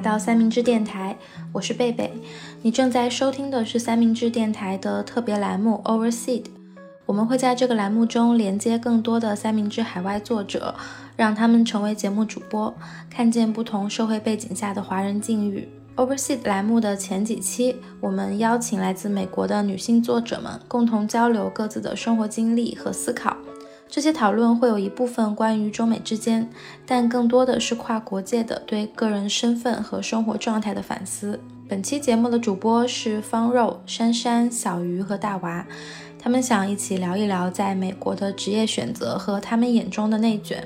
来到三明治电台，我是贝贝。你正在收听的是三明治电台的特别栏目 Overseed。我们会在这个栏目中连接更多的三明治海外作者，让他们成为节目主播，看见不同社会背景下的华人境遇。Overseed 栏目的前几期，我们邀请来自美国的女性作者们共同交流各自的生活经历和思考。这些讨论会有一部分关于中美之间，但更多的是跨国界的对个人身份和生活状态的反思。本期节目的主播是方肉、珊珊、小鱼和大娃，他们想一起聊一聊在美国的职业选择和他们眼中的内卷。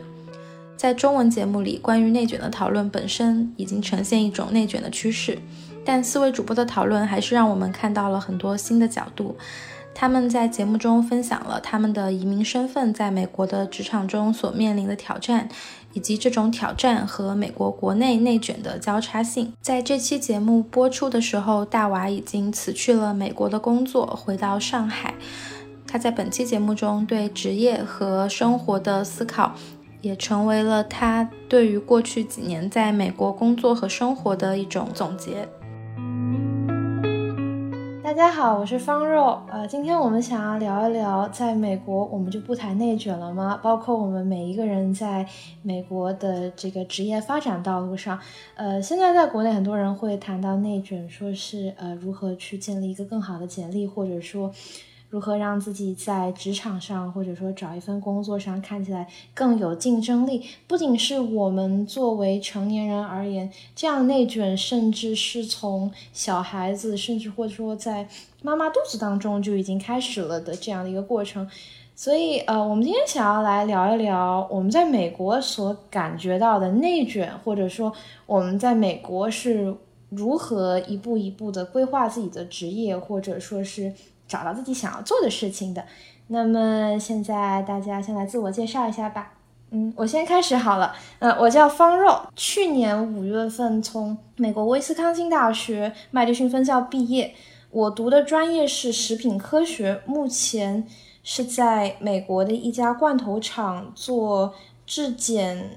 在中文节目里，关于内卷的讨论本身已经呈现一种内卷的趋势，但四位主播的讨论还是让我们看到了很多新的角度。他们在节目中分享了他们的移民身份在美国的职场中所面临的挑战，以及这种挑战和美国国内内卷的交叉性。在这期节目播出的时候，大娃已经辞去了美国的工作，回到上海。他在本期节目中对职业和生活的思考，也成为了他对于过去几年在美国工作和生活的一种总结。大家好，我是方肉。呃，今天我们想要聊一聊，在美国我们就不谈内卷了吗？包括我们每一个人在美国的这个职业发展道路上，呃，现在在国内很多人会谈到内卷，说是呃如何去建立一个更好的简历，或者说。如何让自己在职场上，或者说找一份工作上看起来更有竞争力？不仅是我们作为成年人而言，这样内卷甚至是从小孩子，甚至或者说在妈妈肚子当中就已经开始了的这样的一个过程。所以，呃，我们今天想要来聊一聊我们在美国所感觉到的内卷，或者说我们在美国是如何一步一步的规划自己的职业，或者说是。找到自己想要做的事情的，那么现在大家先来自我介绍一下吧。嗯，我先开始好了。呃，我叫方肉，去年五月份从美国威斯康星大学麦迪逊分校毕业，我读的专业是食品科学，目前是在美国的一家罐头厂做质检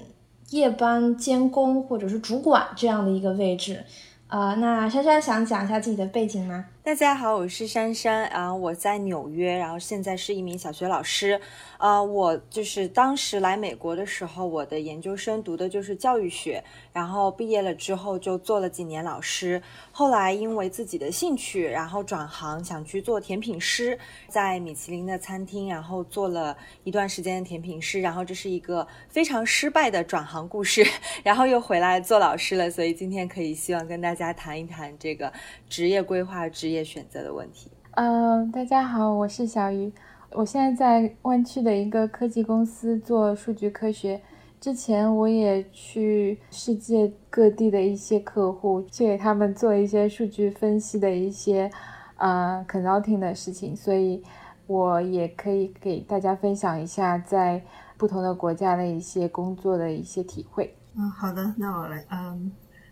夜班监工或者是主管这样的一个位置。呃，那珊珊想讲一下自己的背景吗？大家好，我是珊珊，然后我在纽约，然后现在是一名小学老师。呃，我就是当时来美国的时候，我的研究生读的就是教育学，然后毕业了之后就做了几年老师。后来因为自己的兴趣，然后转行想去做甜品师，在米其林的餐厅，然后做了一段时间的甜品师，然后这是一个非常失败的转行故事，然后又回来做老师了。所以今天可以希望跟大家谈一谈这个职业规划、职业。选择的问题。嗯，大家好，我是小鱼，我现在在湾区的一个科技公司做数据科学。之前我也去世界各地的一些客户，去给他们做一些数据分析的一些呃 consulting 的事情，所以我也可以给大家分享一下在不同的国家的一些工作的一些体会。嗯，好的，那我来，嗯。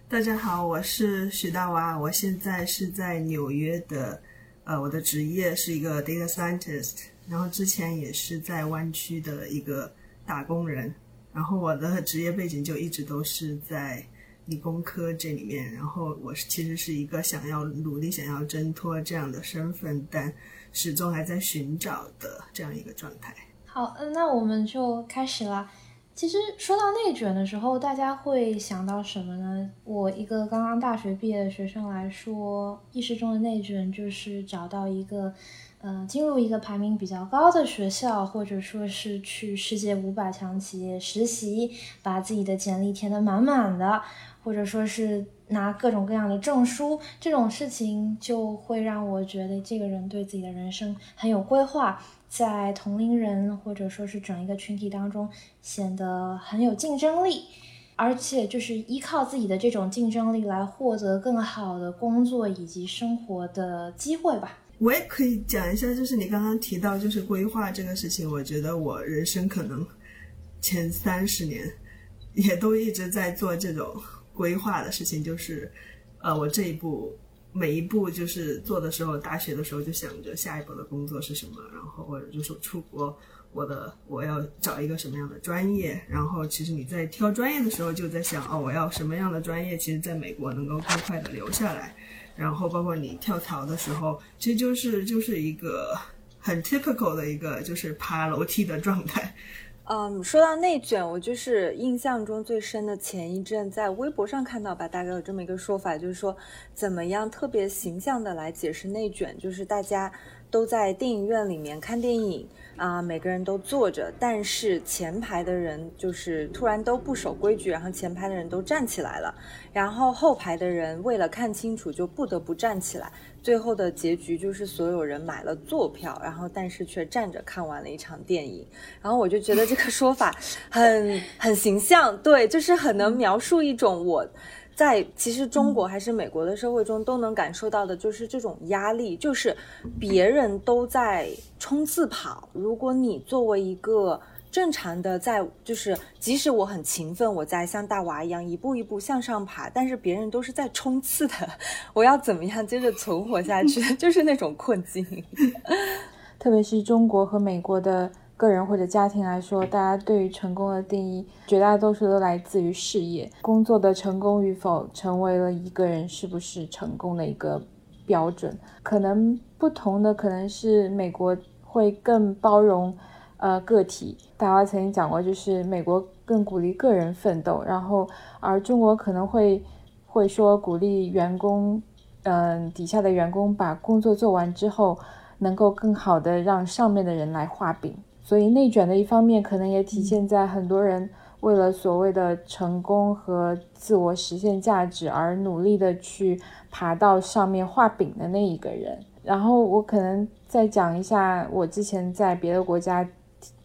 大家好，我是许大娃，我现在是在纽约的，呃，我的职业是一个 data scientist，然后之前也是在湾区的一个打工人，然后我的职业背景就一直都是在理工科这里面，然后我是其实是一个想要努力想要挣脱这样的身份，但始终还在寻找的这样一个状态。好，那我们就开始了。其实说到内卷的时候，大家会想到什么呢？我一个刚刚大学毕业的学生来说，意识中的内卷就是找到一个，呃，进入一个排名比较高的学校，或者说是去世界五百强企业实习，把自己的简历填得满满的，或者说是拿各种各样的证书，这种事情就会让我觉得这个人对自己的人生很有规划。在同龄人或者说是整一个群体当中显得很有竞争力，而且就是依靠自己的这种竞争力来获得更好的工作以及生活的机会吧。我也可以讲一下，就是你刚刚提到就是规划这个事情，我觉得我人生可能前三十年也都一直在做这种规划的事情，就是呃，我这一步。每一步就是做的时候，大学的时候就想着下一步的工作是什么，然后或者就是出国，我的我要找一个什么样的专业，然后其实你在挑专业的时候就在想哦，我要什么样的专业，其实在美国能够更快的留下来。然后包括你跳槽的时候，其实就是就是一个很 typical 的一个就是爬楼梯的状态。嗯，说到内卷，我就是印象中最深的前一阵在微博上看到吧，大概有这么一个说法，就是说怎么样特别形象的来解释内卷，就是大家都在电影院里面看电影。啊，每个人都坐着，但是前排的人就是突然都不守规矩，然后前排的人都站起来了，然后后排的人为了看清楚就不得不站起来，最后的结局就是所有人买了坐票，然后但是却站着看完了一场电影，然后我就觉得这个说法 很很形象，对，就是很能描述一种我。在其实中国还是美国的社会中都能感受到的，就是这种压力，就是别人都在冲刺跑，如果你作为一个正常的在，就是即使我很勤奋，我在像大娃一样一步一步向上爬，但是别人都是在冲刺的，我要怎么样接着存活下去？就是那种困境。特别是中国和美国的。个人或者家庭来说，大家对于成功的定义，绝大多数都来自于事业工作的成功与否，成为了一个人是不是成功的一个标准。可能不同的可能是美国会更包容，呃，个体。大家曾经讲过，就是美国更鼓励个人奋斗，然后而中国可能会会说鼓励员工，嗯，底下的员工把工作做完之后，能够更好的让上面的人来画饼。所以内卷的一方面，可能也体现在很多人为了所谓的成功和自我实现价值而努力的去爬到上面画饼的那一个人。然后我可能再讲一下我之前在别的国家，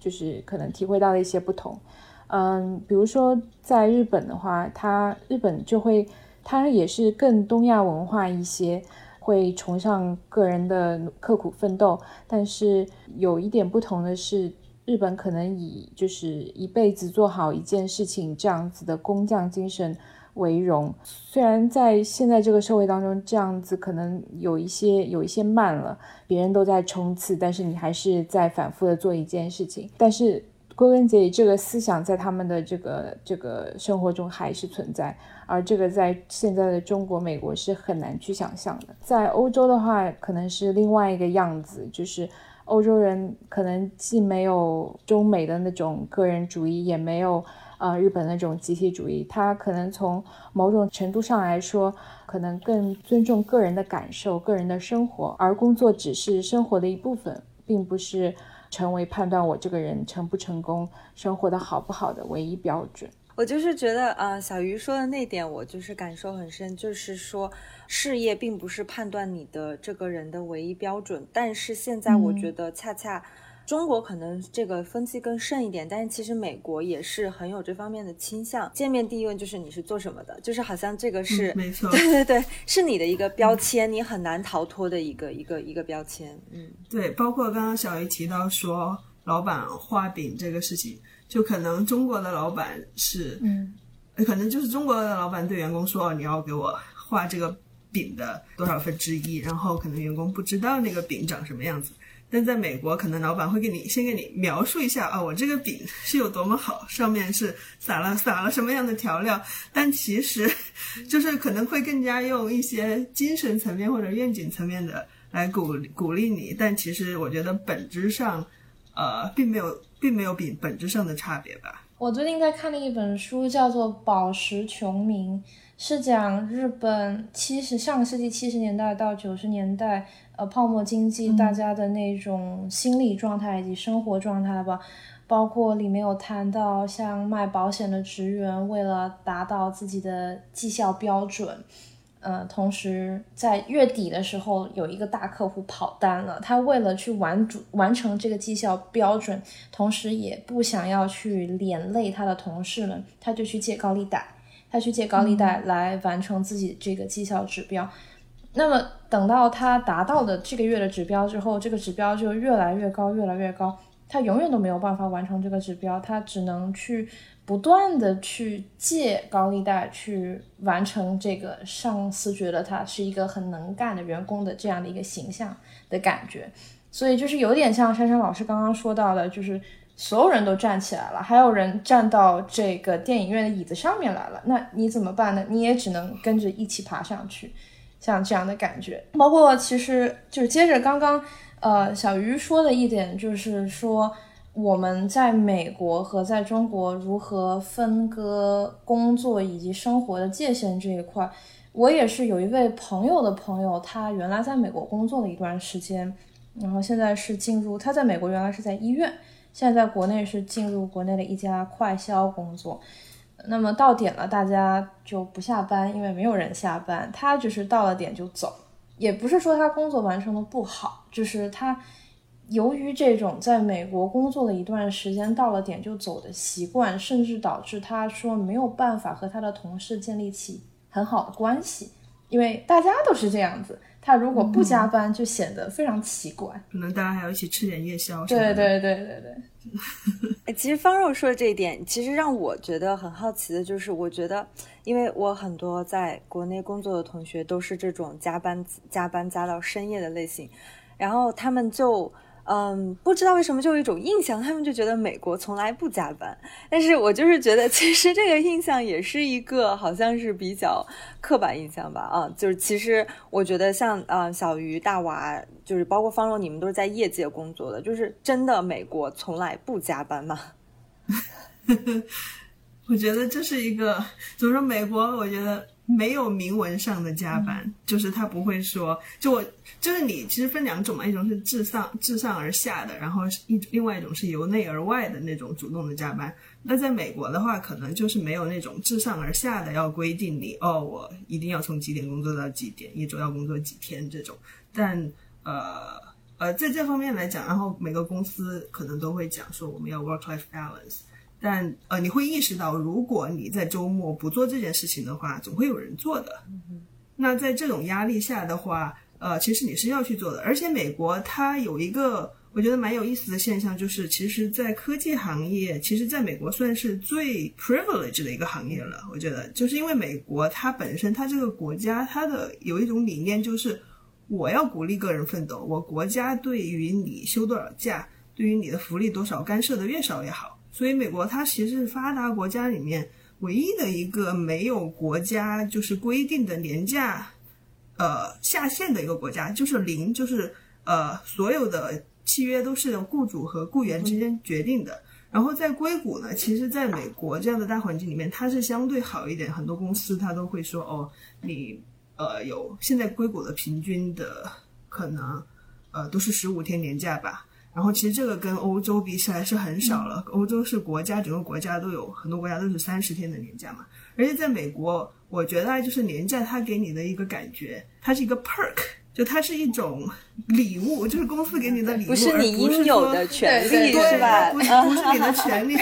就是可能体会到的一些不同。嗯，比如说在日本的话，它日本就会，它也是更东亚文化一些。会崇尚个人的刻苦奋斗，但是有一点不同的是，日本可能以就是一辈子做好一件事情这样子的工匠精神为荣。虽然在现在这个社会当中，这样子可能有一些有一些慢了，别人都在冲刺，但是你还是在反复的做一件事情，但是。归根结底，这个思想在他们的这个这个生活中还是存在，而这个在现在的中国、美国是很难去想象的。在欧洲的话，可能是另外一个样子，就是欧洲人可能既没有中美的那种个人主义，也没有呃日本那种集体主义。他可能从某种程度上来说，可能更尊重个人的感受、个人的生活，而工作只是生活的一部分，并不是。成为判断我这个人成不成功、生活的好不好的唯一标准。我就是觉得，啊，小鱼说的那点，我就是感受很深，就是说，事业并不是判断你的这个人的唯一标准。但是现在，我觉得恰恰。中国可能这个风气更盛一点，但是其实美国也是很有这方面的倾向。见面第一问就是你是做什么的，就是好像这个是没错，对对对，是你的一个标签，你很难逃脱的一个一个一个标签。嗯，对，包括刚刚小鱼提到说老板画饼这个事情，就可能中国的老板是，嗯，可能就是中国的老板对员工说你要给我画这个饼的多少分之一，然后可能员工不知道那个饼长什么样子。但在美国，可能老板会给你先给你描述一下啊，我这个饼是有多么好，上面是撒了撒了什么样的调料。但其实，就是可能会更加用一些精神层面或者愿景层面的来鼓鼓励你。但其实我觉得本质上，呃，并没有并没有比本质上的差别吧。我最近在看的一本书叫做《宝石穷民》，是讲日本七十上个世纪七十年代到九十年代。呃，泡沫经济，大家的那种心理状态以及生活状态吧，包括里面有谈到，像卖保险的职员为了达到自己的绩效标准，呃，同时在月底的时候有一个大客户跑单了，他为了去完主完成这个绩效标准，同时也不想要去连累他的同事们，他就去借高利贷，他去借高利贷来完成自己这个绩效指标。那么等到他达到的这个月的指标之后，这个指标就越来越高，越来越高。他永远都没有办法完成这个指标，他只能去不断的去借高利贷去完成这个上司觉得他是一个很能干的员工的这样的一个形象的感觉。所以就是有点像珊珊老师刚刚说到的，就是所有人都站起来了，还有人站到这个电影院的椅子上面来了，那你怎么办呢？你也只能跟着一起爬上去，像这样的感觉。包括其实就是接着刚刚呃小鱼说的一点，就是说我们在美国和在中国如何分割工作以及生活的界限这一块，我也是有一位朋友的朋友，他原来在美国工作了一段时间，然后现在是进入他在美国原来是在医院。现在在国内是进入国内的一家快销工作，那么到点了，大家就不下班，因为没有人下班。他就是到了点就走，也不是说他工作完成的不好，就是他由于这种在美国工作了一段时间，到了点就走的习惯，甚至导致他说没有办法和他的同事建立起很好的关系，因为大家都是这样子。他如果不加班，就显得非常奇怪。可能大家还要一起吃点夜宵。对对对对对。哎，其实方肉说的这一点，其实让我觉得很好奇的就是，我觉得，因为我很多在国内工作的同学都是这种加班加班加到深夜的类型，然后他们就。嗯，不知道为什么就有一种印象，他们就觉得美国从来不加班。但是我就是觉得，其实这个印象也是一个好像是比较刻板印象吧。啊，就是其实我觉得像啊小鱼、大娃，就是包括方若，你们都是在业界工作的，就是真的美国从来不加班吗？我觉得这是一个怎么说？美国，我觉得。没有明文上的加班，就是他不会说，就我就是你，其实分两种嘛，一种是自上自上而下的，然后一另外一种是由内而外的那种主动的加班。那在美国的话，可能就是没有那种自上而下的要规定你哦，我一定要从几点工作到几点，一周要工作几天这种。但呃呃，在这方面来讲，然后每个公司可能都会讲说我们要 work-life balance。但呃，你会意识到，如果你在周末不做这件事情的话，总会有人做的。那在这种压力下的话，呃，其实你是要去做的。而且美国它有一个我觉得蛮有意思的现象，就是其实，在科技行业，其实在美国算是最 privileged 的一个行业了。我觉得，就是因为美国它本身它这个国家它的有一种理念，就是我要鼓励个人奋斗，我国家对于你休多少假，对于你的福利多少干涉的越少越好。所以，美国它其实是发达国家里面唯一的一个没有国家就是规定的年假，呃下限的一个国家，就是零，就是呃所有的契约都是雇主和雇员之间决定的。然后在硅谷呢，其实在美国这样的大环境里面，它是相对好一点，很多公司它都会说，哦，你呃有现在硅谷的平均的可能呃都是十五天年假吧。然后其实这个跟欧洲比起来是很少了，欧洲是国家整个国家都有很多国家都是三十天的年假嘛，而且在美国，我觉得就是年假它给你的一个感觉，它是一个 perk，就它是一种礼物，就是公司给你的礼物，不是你应有的权利，对吧？不是 不是你的权利，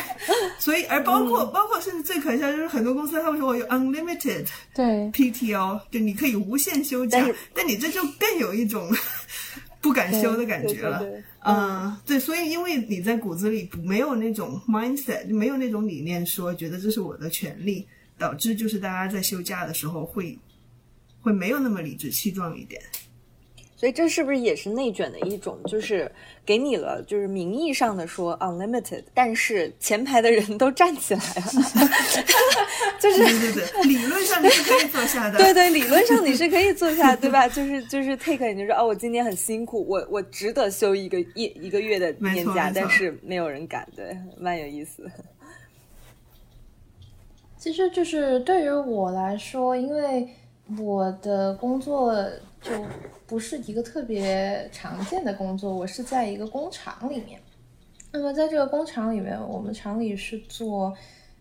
所以而包括包括甚至最可笑就是很多公司他们说我有 unlimited 对 PTO，就你可以无限休假，但你这就更有一种。不敢休的感觉了，嗯，对，所以因为你在骨子里没有那种 mindset，就没有那种理念，说觉得这是我的权利，导致就是大家在休假的时候会会没有那么理直气壮一点。所以这是不是也是内卷的一种？就是给你了，就是名义上的说 unlimited，但是前排的人都站起来了，就是对对对，理论上你是可以坐下的，对对，理论上你是可以坐下，对吧？就是就是 take，你就说哦，我今天很辛苦，我我值得休一个一一个月的年假，但是没有人敢，对，蛮有意思。其实就是对于我来说，因为我的工作。就不是一个特别常见的工作，我是在一个工厂里面。那么在这个工厂里面，我们厂里是做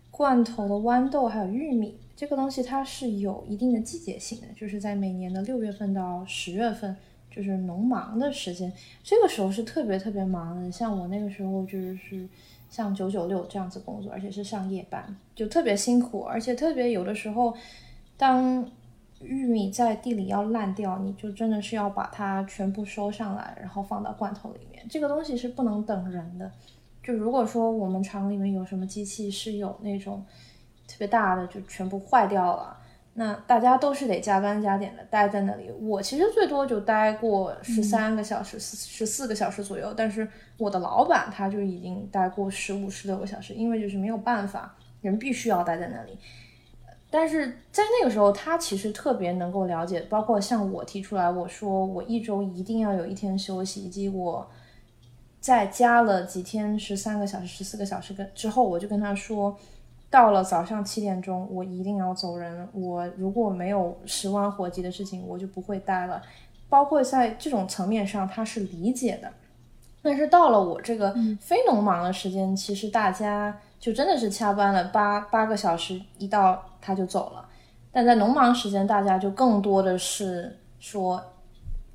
罐头的豌豆还有玉米，这个东西它是有一定的季节性的，就是在每年的六月份到十月份，就是农忙的时间，这个时候是特别特别忙的。像我那个时候就是像九九六这样子工作，而且是上夜班，就特别辛苦，而且特别有的时候当。玉米在地里要烂掉，你就真的是要把它全部收上来，然后放到罐头里面。这个东西是不能等人的。就如果说我们厂里面有什么机器是有那种特别大的，就全部坏掉了，那大家都是得加班加点的待在那里。我其实最多就待过十三个小时、十四个小时左右，但是我的老板他就已经待过十五、十六个小时，因为就是没有办法，人必须要待在那里。但是在那个时候，他其实特别能够了解，包括像我提出来，我说我一周一定要有一天休息，以及我在加了几天十三个小时、十四个小时跟之后，我就跟他说。到了早上七点钟，我一定要走人。我如果没有十万火急的事情，我就不会待了。包括在这种层面上，他是理解的。但是到了我这个非农忙的时间，其实大家就真的是加班了八八个小时，一到他就走了。但在农忙时间，大家就更多的是说，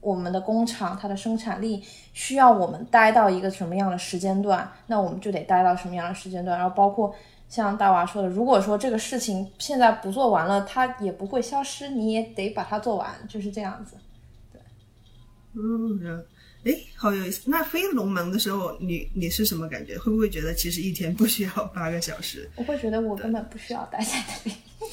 我们的工厂它的生产力需要我们待到一个什么样的时间段，那我们就得待到什么样的时间段。然后包括。像大娃说的，如果说这个事情现在不做完了，它也不会消失，你也得把它做完，就是这样子。对，嗯，哎，好有意思。那飞龙门的时候，你你是什么感觉？会不会觉得其实一天不需要八个小时？我会觉得我根本不需要待在那里。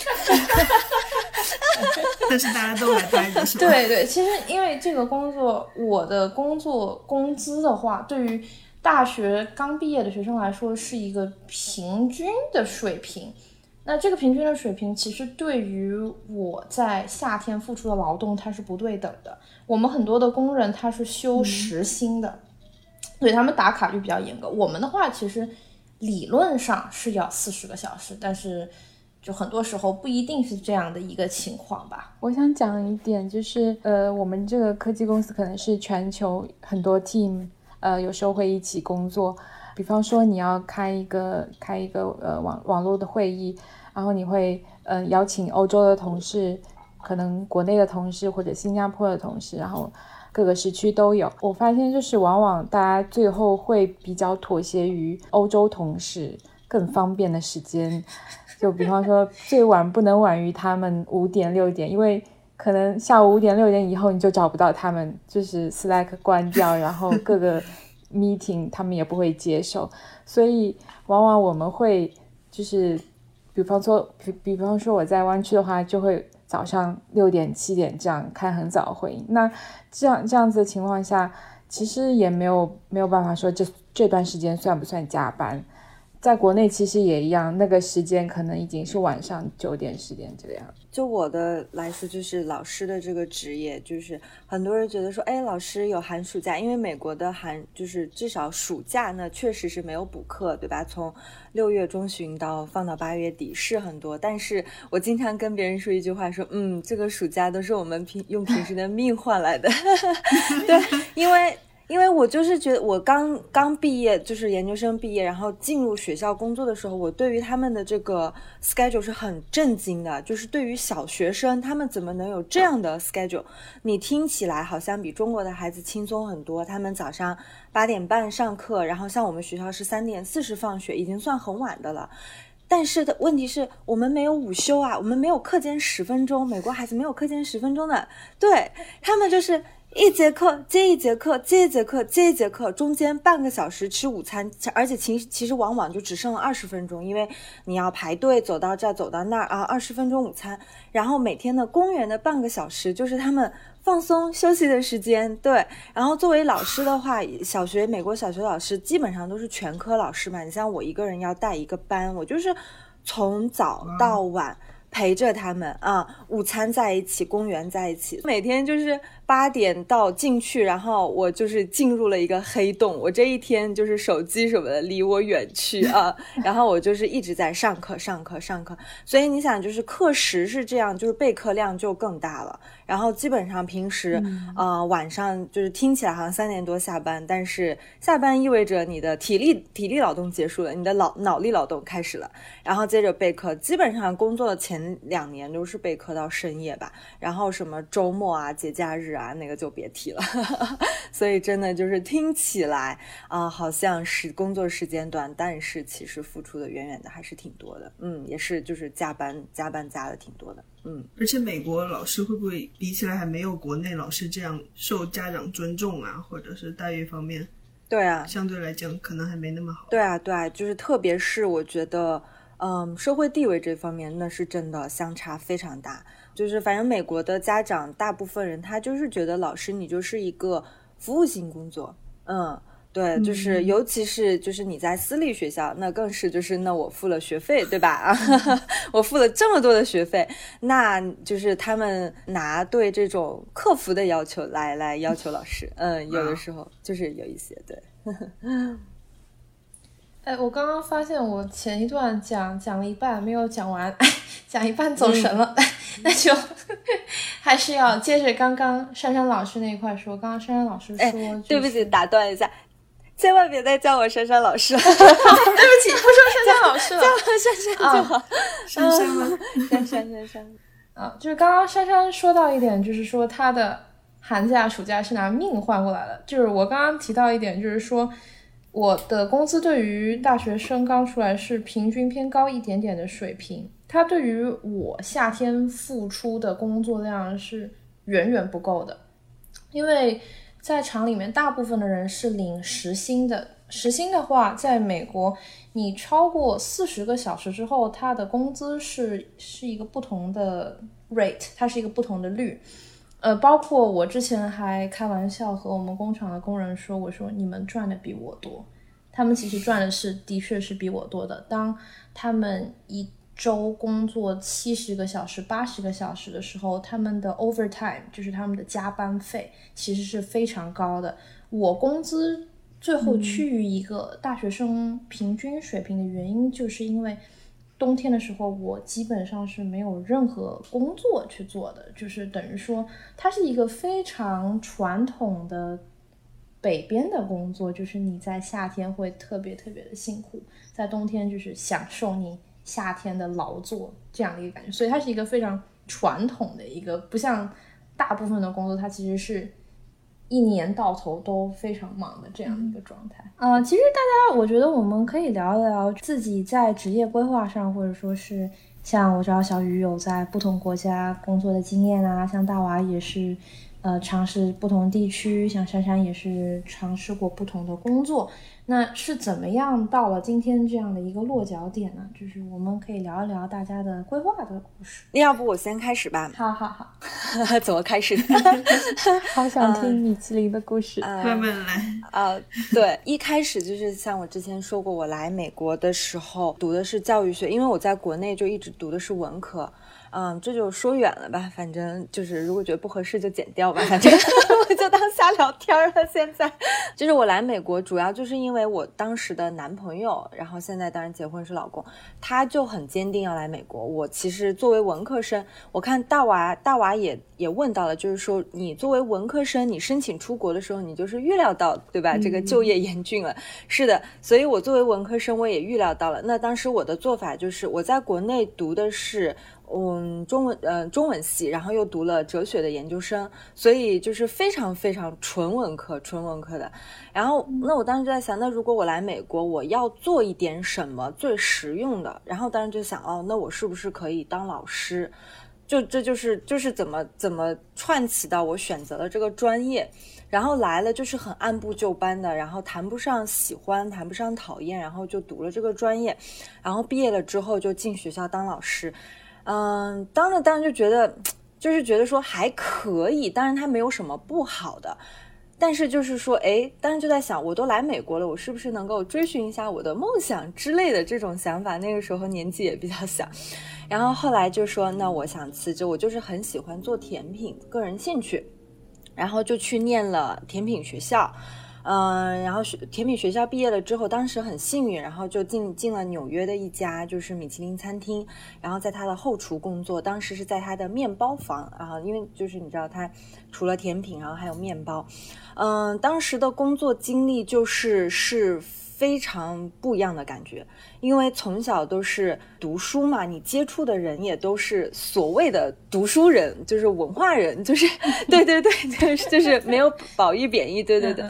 但是大家都来待着，是吧？对对，其实因为这个工作，我的工作工资的话，对于。大学刚毕业的学生来说是一个平均的水平，那这个平均的水平其实对于我在夏天付出的劳动它是不对等的。我们很多的工人他是休时薪的，所以他们打卡就比较严格。我们的话其实理论上是要四十个小时，但是就很多时候不一定是这样的一个情况吧。我想讲一点就是，呃，我们这个科技公司可能是全球很多 team。呃，有时候会一起工作，比方说你要开一个开一个呃网网络的会议，然后你会呃邀请欧洲的同事，可能国内的同事或者新加坡的同事，然后各个时区都有。我发现就是往往大家最后会比较妥协于欧洲同事更方便的时间，就比方说最晚不能晚于他们五点六点，因为。可能下午五点六点以后你就找不到他们，就是 Slack 关掉，然后各个 meeting 他们也不会接受，所以往往我们会就是，比方说比比方说我在湾区的话，就会早上六点七点这样开很早会议。那这样这样子的情况下，其实也没有没有办法说这这段时间算不算加班。在国内其实也一样，那个时间可能已经是晚上九点十点这个样子。就我的来说，就是老师的这个职业，就是很多人觉得说，哎，老师有寒暑假，因为美国的寒就是至少暑假呢，确实是没有补课，对吧？从六月中旬到放到八月底是很多，但是我经常跟别人说一句话，说，嗯，这个暑假都是我们平用平时的命换来的，对，因为。因为我就是觉得，我刚刚毕业，就是研究生毕业，然后进入学校工作的时候，我对于他们的这个 schedule 是很震惊的。就是对于小学生，他们怎么能有这样的 schedule？你听起来好像比中国的孩子轻松很多。他们早上八点半上课，然后像我们学校是三点四十放学，已经算很晚的了。但是的问题是我们没有午休啊，我们没有课间十分钟。美国孩子没有课间十分钟的，对他们就是。一节课接一节课，接一节课接一节课，中间半个小时吃午餐，而且其其实往往就只剩了二十分钟，因为你要排队走到这走到那儿啊，二十分钟午餐，然后每天的公园的半个小时就是他们放松休息的时间。对，然后作为老师的话，小学美国小学老师基本上都是全科老师嘛，你像我一个人要带一个班，我就是从早到晚陪着他们啊，午餐在一起，公园在一起，每天就是。八点到进去，然后我就是进入了一个黑洞。我这一天就是手机什么的离我远去啊，然后我就是一直在上课、上课、上课。所以你想，就是课时是这样，就是备课量就更大了。然后基本上平时，呃，晚上就是听起来好像三点多下班，但是下班意味着你的体力体力劳动结束了，你的脑脑力劳动开始了。然后接着备课，基本上工作的前两年都是备课到深夜吧。然后什么周末啊、节假日啊。啊，那个就别提了，所以真的就是听起来啊，好像是工作时间短，但是其实付出的远远的还是挺多的。嗯，也是就是加班加班加的挺多的。嗯，而且美国老师会不会比起来还没有国内老师这样受家长尊重啊，或者是待遇方面？对啊，相对来讲可能还没那么好。对啊，对啊，就是特别是我觉得。嗯，社会地位这方面那是真的相差非常大。就是反正美国的家长大部分人他就是觉得老师你就是一个服务性工作，嗯。对，就是尤其是就是你在私立学校，那更是就是那我付了学费，对吧？啊，我付了这么多的学费，那就是他们拿对这种客服的要求来来要求老师，嗯，有的时候就是有一些对。哎，我刚刚发现我前一段讲讲了一半没有讲完，讲一半走神了，那就还是要接着刚刚珊珊老师那一块说。刚刚珊珊老师说，对不起，打断一下。千万别再叫我珊珊老师了，对不起，不说珊珊老师了，叫我珊珊就好。珊珊吗？珊珊，珊珊。啊，就是刚刚珊珊说到一点，就是说她的寒假、暑假是拿命换过来的。就是我刚刚提到一点，就是说我的工资对于大学生刚出来是平均偏高一点点的水平，它对于我夏天付出的工作量是远远不够的，因为。在厂里面，大部分的人是领时薪的。时薪的话，在美国，你超过四十个小时之后，他的工资是是一个不同的 rate，它是一个不同的率。呃，包括我之前还开玩笑和我们工厂的工人说，我说你们赚的比我多，他们其实赚的是的确是比我多的。当他们一周工作七十个小时、八十个小时的时候，他们的 overtime 就是他们的加班费，其实是非常高的。我工资最后趋于一个大学生平均水平的原因，就是因为冬天的时候我基本上是没有任何工作去做的，就是等于说它是一个非常传统的北边的工作，就是你在夏天会特别特别的辛苦，在冬天就是享受你。夏天的劳作这样的一个感觉，所以它是一个非常传统的一个，不像大部分的工作，它其实是一年到头都非常忙的这样一个状态。呃，其实大家，我觉得我们可以聊一聊自己在职业规划上，或者说是像我知道小雨有在不同国家工作的经验啊，像大娃也是。呃，尝试不同地区，像珊珊也是尝试过不同的工作，那是怎么样到了今天这样的一个落脚点呢？就是我们可以聊一聊大家的规划的故事。那要不我先开始吧？好好好，怎么开始？好想听米其林的故事，慢慢来。啊，对，一开始就是像我之前说过，我来美国的时候读的是教育学，因为我在国内就一直读的是文科。嗯，这就说远了吧，反正就是如果觉得不合适就剪掉吧，反正我就当瞎聊天了。现在就是我来美国，主要就是因为我当时的男朋友，然后现在当然结婚是老公，他就很坚定要来美国。我其实作为文科生，我看大娃大娃也也问到了，就是说你作为文科生，你申请出国的时候，你就是预料到对吧？这个就业严峻了，是的，所以我作为文科生，我也预料到了。那当时我的做法就是我在国内读的是。嗯，中文呃中文系，然后又读了哲学的研究生，所以就是非常非常纯文科，纯文科的。然后那我当时就在想，那如果我来美国，我要做一点什么最实用的？然后当时就想，哦，那我是不是可以当老师？就这就是就是怎么怎么串起到我选择了这个专业，然后来了就是很按部就班的，然后谈不上喜欢，谈不上讨厌，然后就读了这个专业，然后毕业了之后就进学校当老师。嗯，当着，当然就觉得，就是觉得说还可以，当然它没有什么不好的，但是就是说，哎，当时就在想，我都来美国了，我是不是能够追寻一下我的梦想之类的这种想法？那个时候年纪也比较小，然后后来就说，那我想辞职，我就是很喜欢做甜品，个人兴趣，然后就去念了甜品学校。嗯，然后学甜品学校毕业了之后，当时很幸运，然后就进进了纽约的一家就是米其林餐厅，然后在他的后厨工作。当时是在他的面包房，然后因为就是你知道他除了甜品，然后还有面包。嗯，当时的工作经历就是是。非常不一样的感觉，因为从小都是读书嘛，你接触的人也都是所谓的读书人，就是文化人，就是对 对对，就是就是没有褒义贬义，对对对。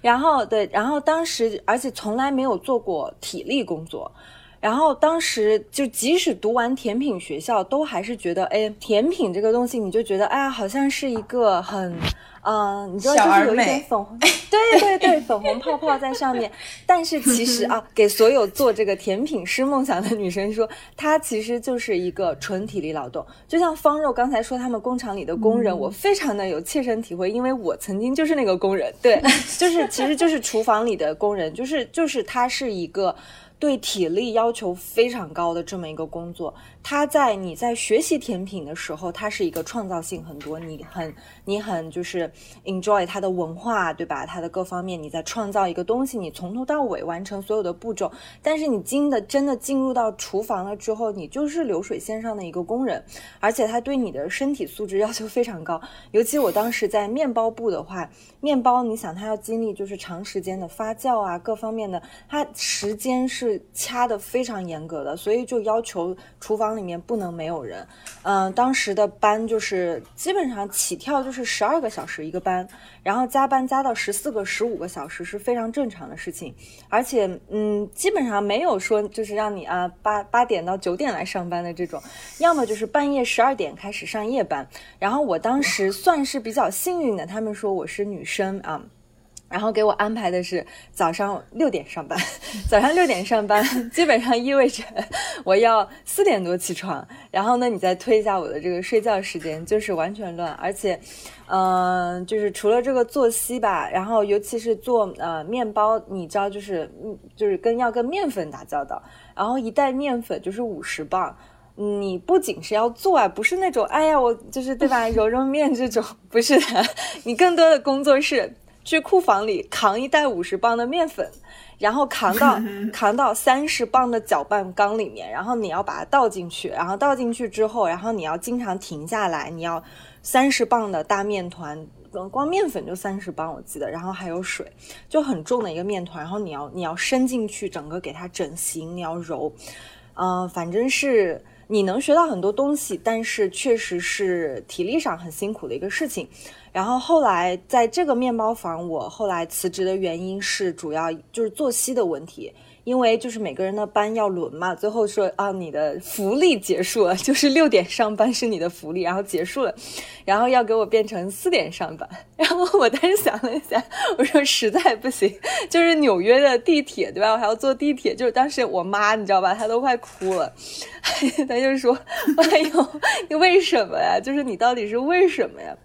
然后对，然后当时而且从来没有做过体力工作。然后当时就即使读完甜品学校，都还是觉得，哎，甜品这个东西，你就觉得，哎呀，好像是一个很。嗯，你知道就是有一点粉红，对对对，粉红泡泡在上面。但是其实啊，给所有做这个甜品师梦想的女生说，它其实就是一个纯体力劳动。就像方肉刚才说，他们工厂里的工人，我非常的有切身体会，因为我曾经就是那个工人。对，就是其实就是厨房里的工人，就是就是它是一个对体力要求非常高的这么一个工作。它在你在学习甜品的时候，它是一个创造性很多，你很你很就是 enjoy 它的文化，对吧？它的各方面，你在创造一个东西，你从头到尾完成所有的步骤。但是你进的真的进入到厨房了之后，你就是流水线上的一个工人，而且它对你的身体素质要求非常高。尤其我当时在面包部的话，面包你想它要经历就是长时间的发酵啊，各方面的，它时间是掐的非常严格的，所以就要求厨房。里面不能没有人，嗯，当时的班就是基本上起跳就是十二个小时一个班，然后加班加到十四个、十五个小时是非常正常的事情，而且嗯，基本上没有说就是让你啊八八点到九点来上班的这种，要么就是半夜十二点开始上夜班，然后我当时算是比较幸运的，他们说我是女生啊。然后给我安排的是早上六点上班，早上六点上班，基本上意味着我要四点多起床。然后呢，你再推一下我的这个睡觉时间，就是完全乱。而且，嗯，就是除了这个作息吧，然后尤其是做呃面包，你知道，就是嗯，就是跟要跟面粉打交道。然后一袋面粉就是五十磅，你不仅是要做啊，不是那种哎呀，我就是对吧，揉揉面这种，不是的，你更多的工作是。去库房里扛一袋五十磅的面粉，然后扛到 扛到三十磅的搅拌缸里面，然后你要把它倒进去，然后倒进去之后，然后你要经常停下来，你要三十磅的大面团，光面粉就三十磅我记得，然后还有水，就很重的一个面团，然后你要你要伸进去，整个给它整形，你要揉，嗯，反正是。你能学到很多东西，但是确实是体力上很辛苦的一个事情。然后后来在这个面包房，我后来辞职的原因是主要就是作息的问题。因为就是每个人的班要轮嘛，最后说啊，你的福利结束了，就是六点上班是你的福利，然后结束了，然后要给我变成四点上班。然后我当时想了一下，我说实在不行，就是纽约的地铁，对吧？我还要坐地铁。就是当时我妈，你知道吧，她都快哭了，她就说：“ 哎呦，你为什么呀？就是你到底是为什么呀？”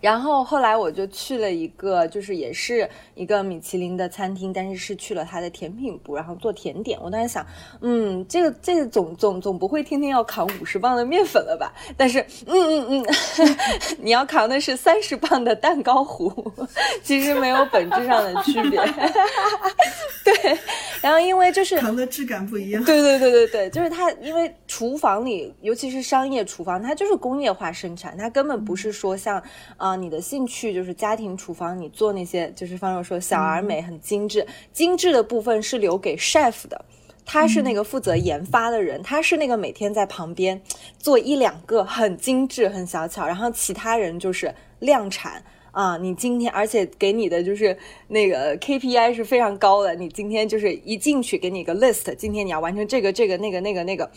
然后后来我就去了一个，就是也是一个米其林的餐厅，但是是去了它的甜品部，然后做甜点。我当时想，嗯，这个这个总总总不会天天要扛五十磅的面粉了吧？但是，嗯嗯嗯，你要扛的是三十磅的蛋糕糊，其实没有本质上的区别。对，然后因为就是糖的质感不一样。对对对对对，就是它，因为厨房里，尤其是商业厨房，它就是工业化生产，它根本不是说像。啊，你的兴趣就是家庭厨房，你做那些就是方若说小而美，很精致。精致的部分是留给 chef 的，他是那个负责研发的人，他是那个每天在旁边做一两个很精致、很小巧，然后其他人就是量产啊。你今天而且给你的就是那个 KPI 是非常高的，你今天就是一进去给你一个 list，今天你要完成这个、这个、那个、那个、那个。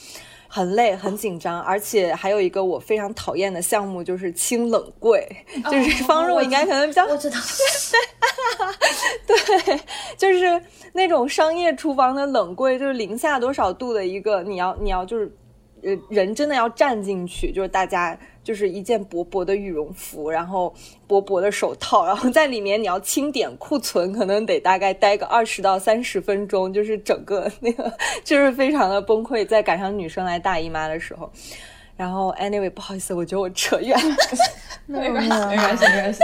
很累，很紧张，而且还有一个我非常讨厌的项目，就是清冷柜。就是方若应该可能比较，我知道，对，就是那种商业厨房的冷柜，就是零下多少度的一个，你要你要就是。呃，人真的要站进去，就是大家就是一件薄薄的羽绒服，然后薄薄的手套，然后在里面你要清点库存，可能得大概待个二十到三十分钟，就是整个那个就是非常的崩溃。再赶上女生来大姨妈的时候，然后 anyway 不好意思，我觉得我扯远了，没关系，没关系，没关系，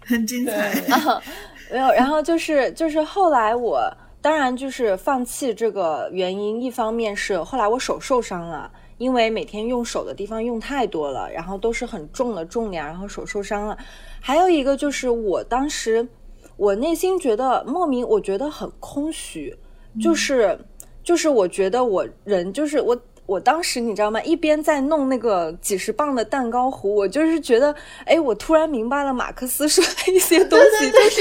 很精彩。没有，然后就是就是后来我。当然，就是放弃这个原因，一方面是后来我手受伤了，因为每天用手的地方用太多了，然后都是很重的重量，然后手受伤了。还有一个就是我当时，我内心觉得莫名，我觉得很空虚，就是就是我觉得我人就是我我当时你知道吗？一边在弄那个几十磅的蛋糕糊，我就是觉得，哎，我突然明白了马克思说的一些东西，就是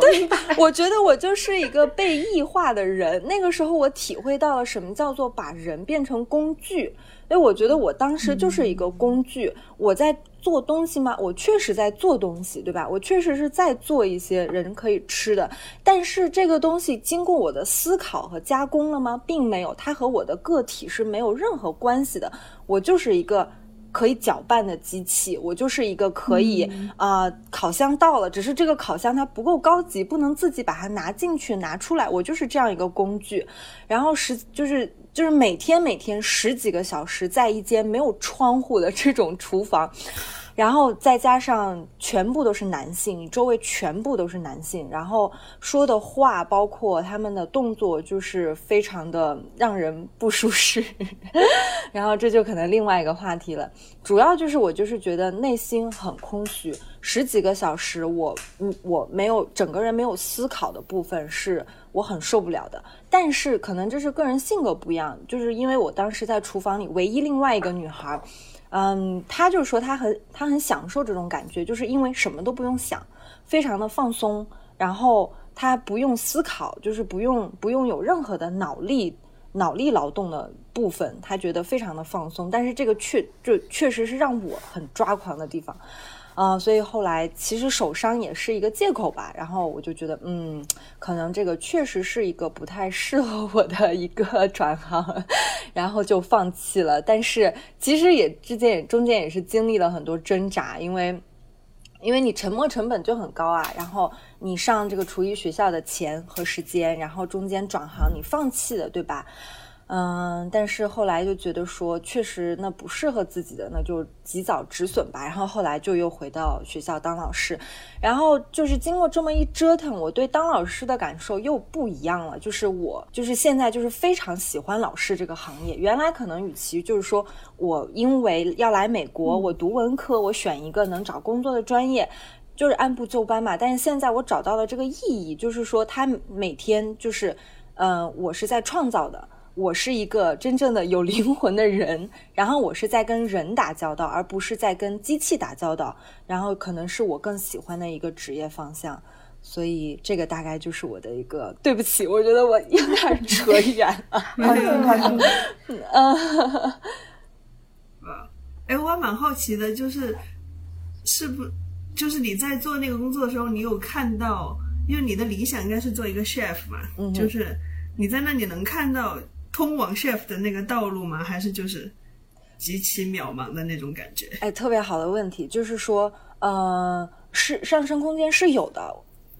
对，我觉得我就是一个被异化的人。那个时候我体会到了什么叫做把人变成工具。所以我觉得我当时就是一个工具，我在做东西吗？我确实在做东西，对吧？我确实是在做一些人可以吃的，但是这个东西经过我的思考和加工了吗？并没有，它和我的个体是没有任何关系的。我就是一个可以搅拌的机器，我就是一个可以啊，烤箱到了，只是这个烤箱它不够高级，不能自己把它拿进去拿出来，我就是这样一个工具。然后是就是。就是每天每天十几个小时在一间没有窗户的这种厨房，然后再加上全部都是男性，周围全部都是男性，然后说的话包括他们的动作，就是非常的让人不舒适。然后这就可能另外一个话题了。主要就是我就是觉得内心很空虚，十几个小时我嗯我没有整个人没有思考的部分是。我很受不了的，但是可能这是个人性格不一样，就是因为我当时在厨房里唯一另外一个女孩，嗯，他就说他很他很享受这种感觉，就是因为什么都不用想，非常的放松，然后他不用思考，就是不用不用有任何的脑力脑力劳动的部分，他觉得非常的放松，但是这个确就确实是让我很抓狂的地方。啊，所以后来其实手伤也是一个借口吧，然后我就觉得，嗯，可能这个确实是一个不太适合我的一个 转行，然后就放弃了。但是其实也之间也中间也是经历了很多挣扎，因为因为你沉没成本就很高啊，然后你上这个厨艺学校的钱和时间，然后中间转行你放弃了，对吧？嗯，但是后来就觉得说，确实那不适合自己的，那就及早止损吧。然后后来就又回到学校当老师，然后就是经过这么一折腾，我对当老师的感受又不一样了。就是我就是现在就是非常喜欢老师这个行业。原来可能与其就是说我因为要来美国，我读文科，我选一个能找工作的专业，就是按部就班嘛。但是现在我找到了这个意义，就是说他每天就是，嗯，我是在创造的。我是一个真正的有灵魂的人，然后我是在跟人打交道，而不是在跟机器打交道，然后可能是我更喜欢的一个职业方向，所以这个大概就是我的一个。对不起，我觉得我有点扯远了。啊，哎，我还蛮好奇的，就是是不就是你在做那个工作的时候，你有看到，因为你的理想应该是做一个 chef 嘛，就是你在那里能看到。通往 chef 的那个道路吗？还是就是极其渺茫的那种感觉？哎，特别好的问题，就是说，呃，是上升空间是有的。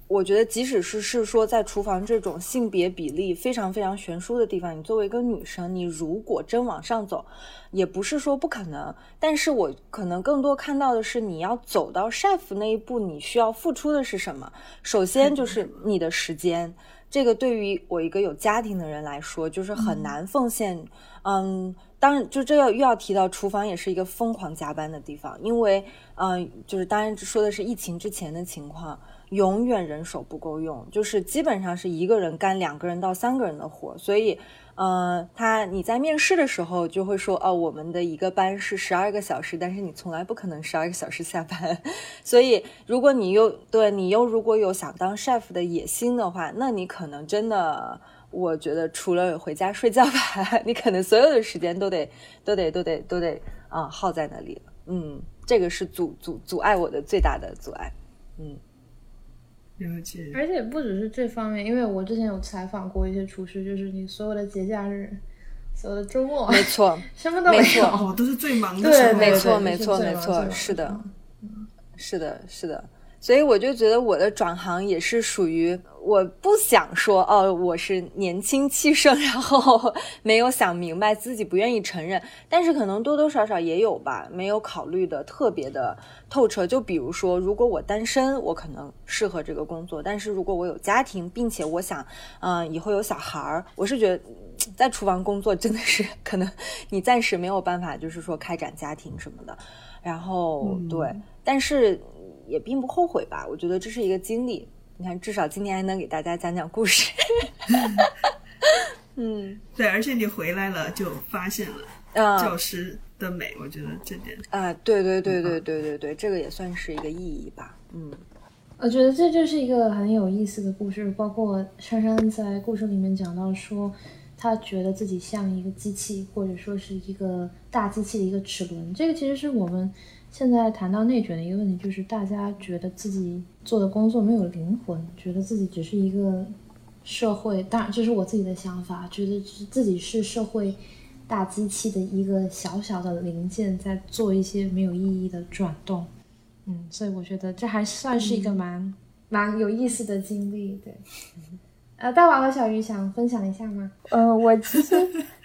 我觉得，即使是是说在厨房这种性别比例非常非常悬殊的地方，你作为一个女生，你如果真往上走，也不是说不可能。但是我可能更多看到的是，你要走到 chef 那一步，你需要付出的是什么？首先就是 你的时间。这个对于我一个有家庭的人来说，就是很难奉献。嗯，当然，就这要又要提到厨房也是一个疯狂加班的地方，因为，嗯，就是当然说的是疫情之前的情况。永远人手不够用，就是基本上是一个人干两个人到三个人的活，所以，呃，他你在面试的时候就会说，哦，我们的一个班是十二个小时，但是你从来不可能十二个小时下班，所以如果你又对你又如果有想当 chef 的野心的话，那你可能真的，我觉得除了回家睡觉吧，你可能所有的时间都得都得都得都得啊耗在那里了，嗯，这个是阻阻阻碍我的最大的阻碍，嗯。而且不只是这方面，因为我之前有采访过一些厨师，就是你所有的节假日、所有的周末，没错，什么都没有，哦，都是最忙的时候。对，没错，没错，没错，是的，是的，是的。所以我就觉得我的转行也是属于我不想说哦，我是年轻气盛，然后 没有想明白自己不愿意承认，但是可能多多少少也有吧，没有考虑的特别的透彻。就比如说，如果我单身，我可能适合这个工作；但是如果我有家庭，并且我想，嗯，以后有小孩儿，我是觉得在厨房工作真的是可能你暂时没有办法，就是说开展家庭什么的。然后对，但是。也并不后悔吧，我觉得这是一个经历。你看，至少今天还能给大家讲讲故事。嗯，对，而且你回来了就发现了教师的美，我觉得这点啊，对对对对对对对，这个也算是一个意义吧。嗯，我觉得这就是一个很有意思的故事，包括珊珊在故事里面讲到说，她觉得自己像一个机器，或者说是一个大机器的一个齿轮。这个其实是我们现在谈到内卷的一个问题，就是大家觉得自己做的工作没有灵魂，觉得自己只是一个。社会当然，这是我自己的想法，觉得自己是社会大机器的一个小小的零件，在做一些没有意义的转动。嗯，所以我觉得这还算是一个蛮蛮有意思的经历。对，呃，大王和小鱼想分享一下吗？呃，我其实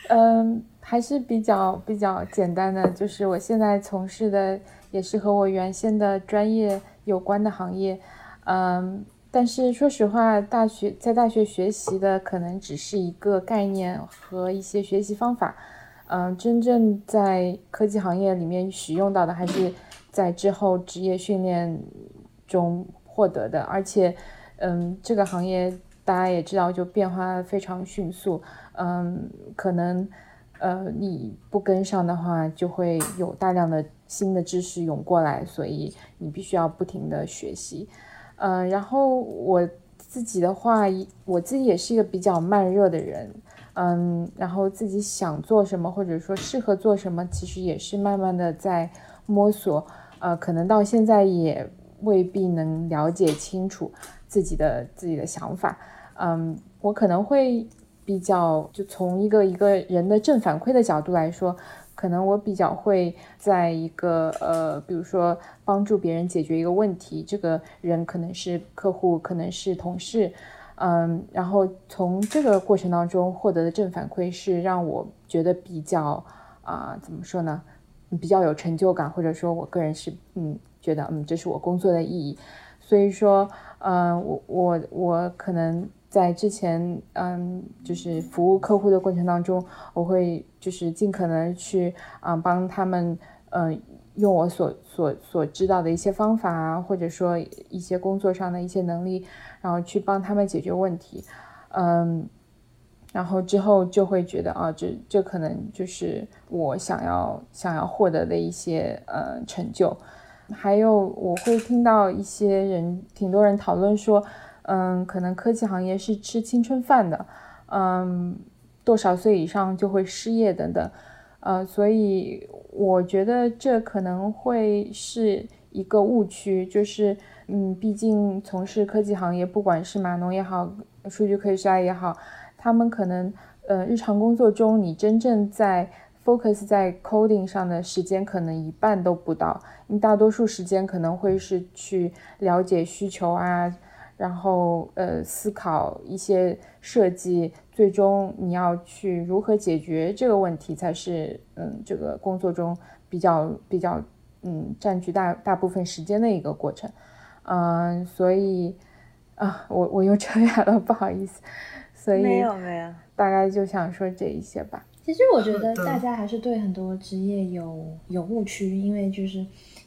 嗯 还是比较比较简单的，就是我现在从事的也是和我原先的专业有关的行业，嗯。但是说实话，大学在大学学习的可能只是一个概念和一些学习方法，嗯，真正在科技行业里面使用到的还是在之后职业训练中获得的。而且，嗯，这个行业大家也知道，就变化非常迅速，嗯，可能呃你不跟上的话，就会有大量的新的知识涌过来，所以你必须要不停的学习。嗯，然后我自己的话，我自己也是一个比较慢热的人，嗯，然后自己想做什么或者说适合做什么，其实也是慢慢的在摸索，呃，可能到现在也未必能了解清楚自己的自己的想法，嗯，我可能会比较就从一个一个人的正反馈的角度来说。可能我比较会在一个呃，比如说帮助别人解决一个问题，这个人可能是客户，可能是同事，嗯，然后从这个过程当中获得的正反馈是让我觉得比较啊，怎么说呢，比较有成就感，或者说我个人是嗯觉得嗯这是我工作的意义，所以说嗯我我我可能。在之前，嗯，就是服务客户的过程当中，我会就是尽可能去啊帮他们，嗯，用我所所所知道的一些方法啊，或者说一些工作上的一些能力，然后去帮他们解决问题，嗯，然后之后就会觉得啊，这这可能就是我想要想要获得的一些呃成就。还有我会听到一些人，挺多人讨论说。嗯，可能科技行业是吃青春饭的，嗯，多少岁以上就会失业等等，呃，所以我觉得这可能会是一个误区，就是，嗯，毕竟从事科技行业，不管是码农也好，数据科学家也好，他们可能，呃，日常工作中你真正在 focus 在 coding 上的时间可能一半都不到，你大多数时间可能会是去了解需求啊。然后，呃，思考一些设计，最终你要去如何解决这个问题，才是嗯，这个工作中比较比较嗯，占据大大部分时间的一个过程，嗯，所以啊，我我又 扯远了，不好意思，所以没有没有，大概就想说这一些吧。其实我觉得大家还是对很多职业有有误区，因为就是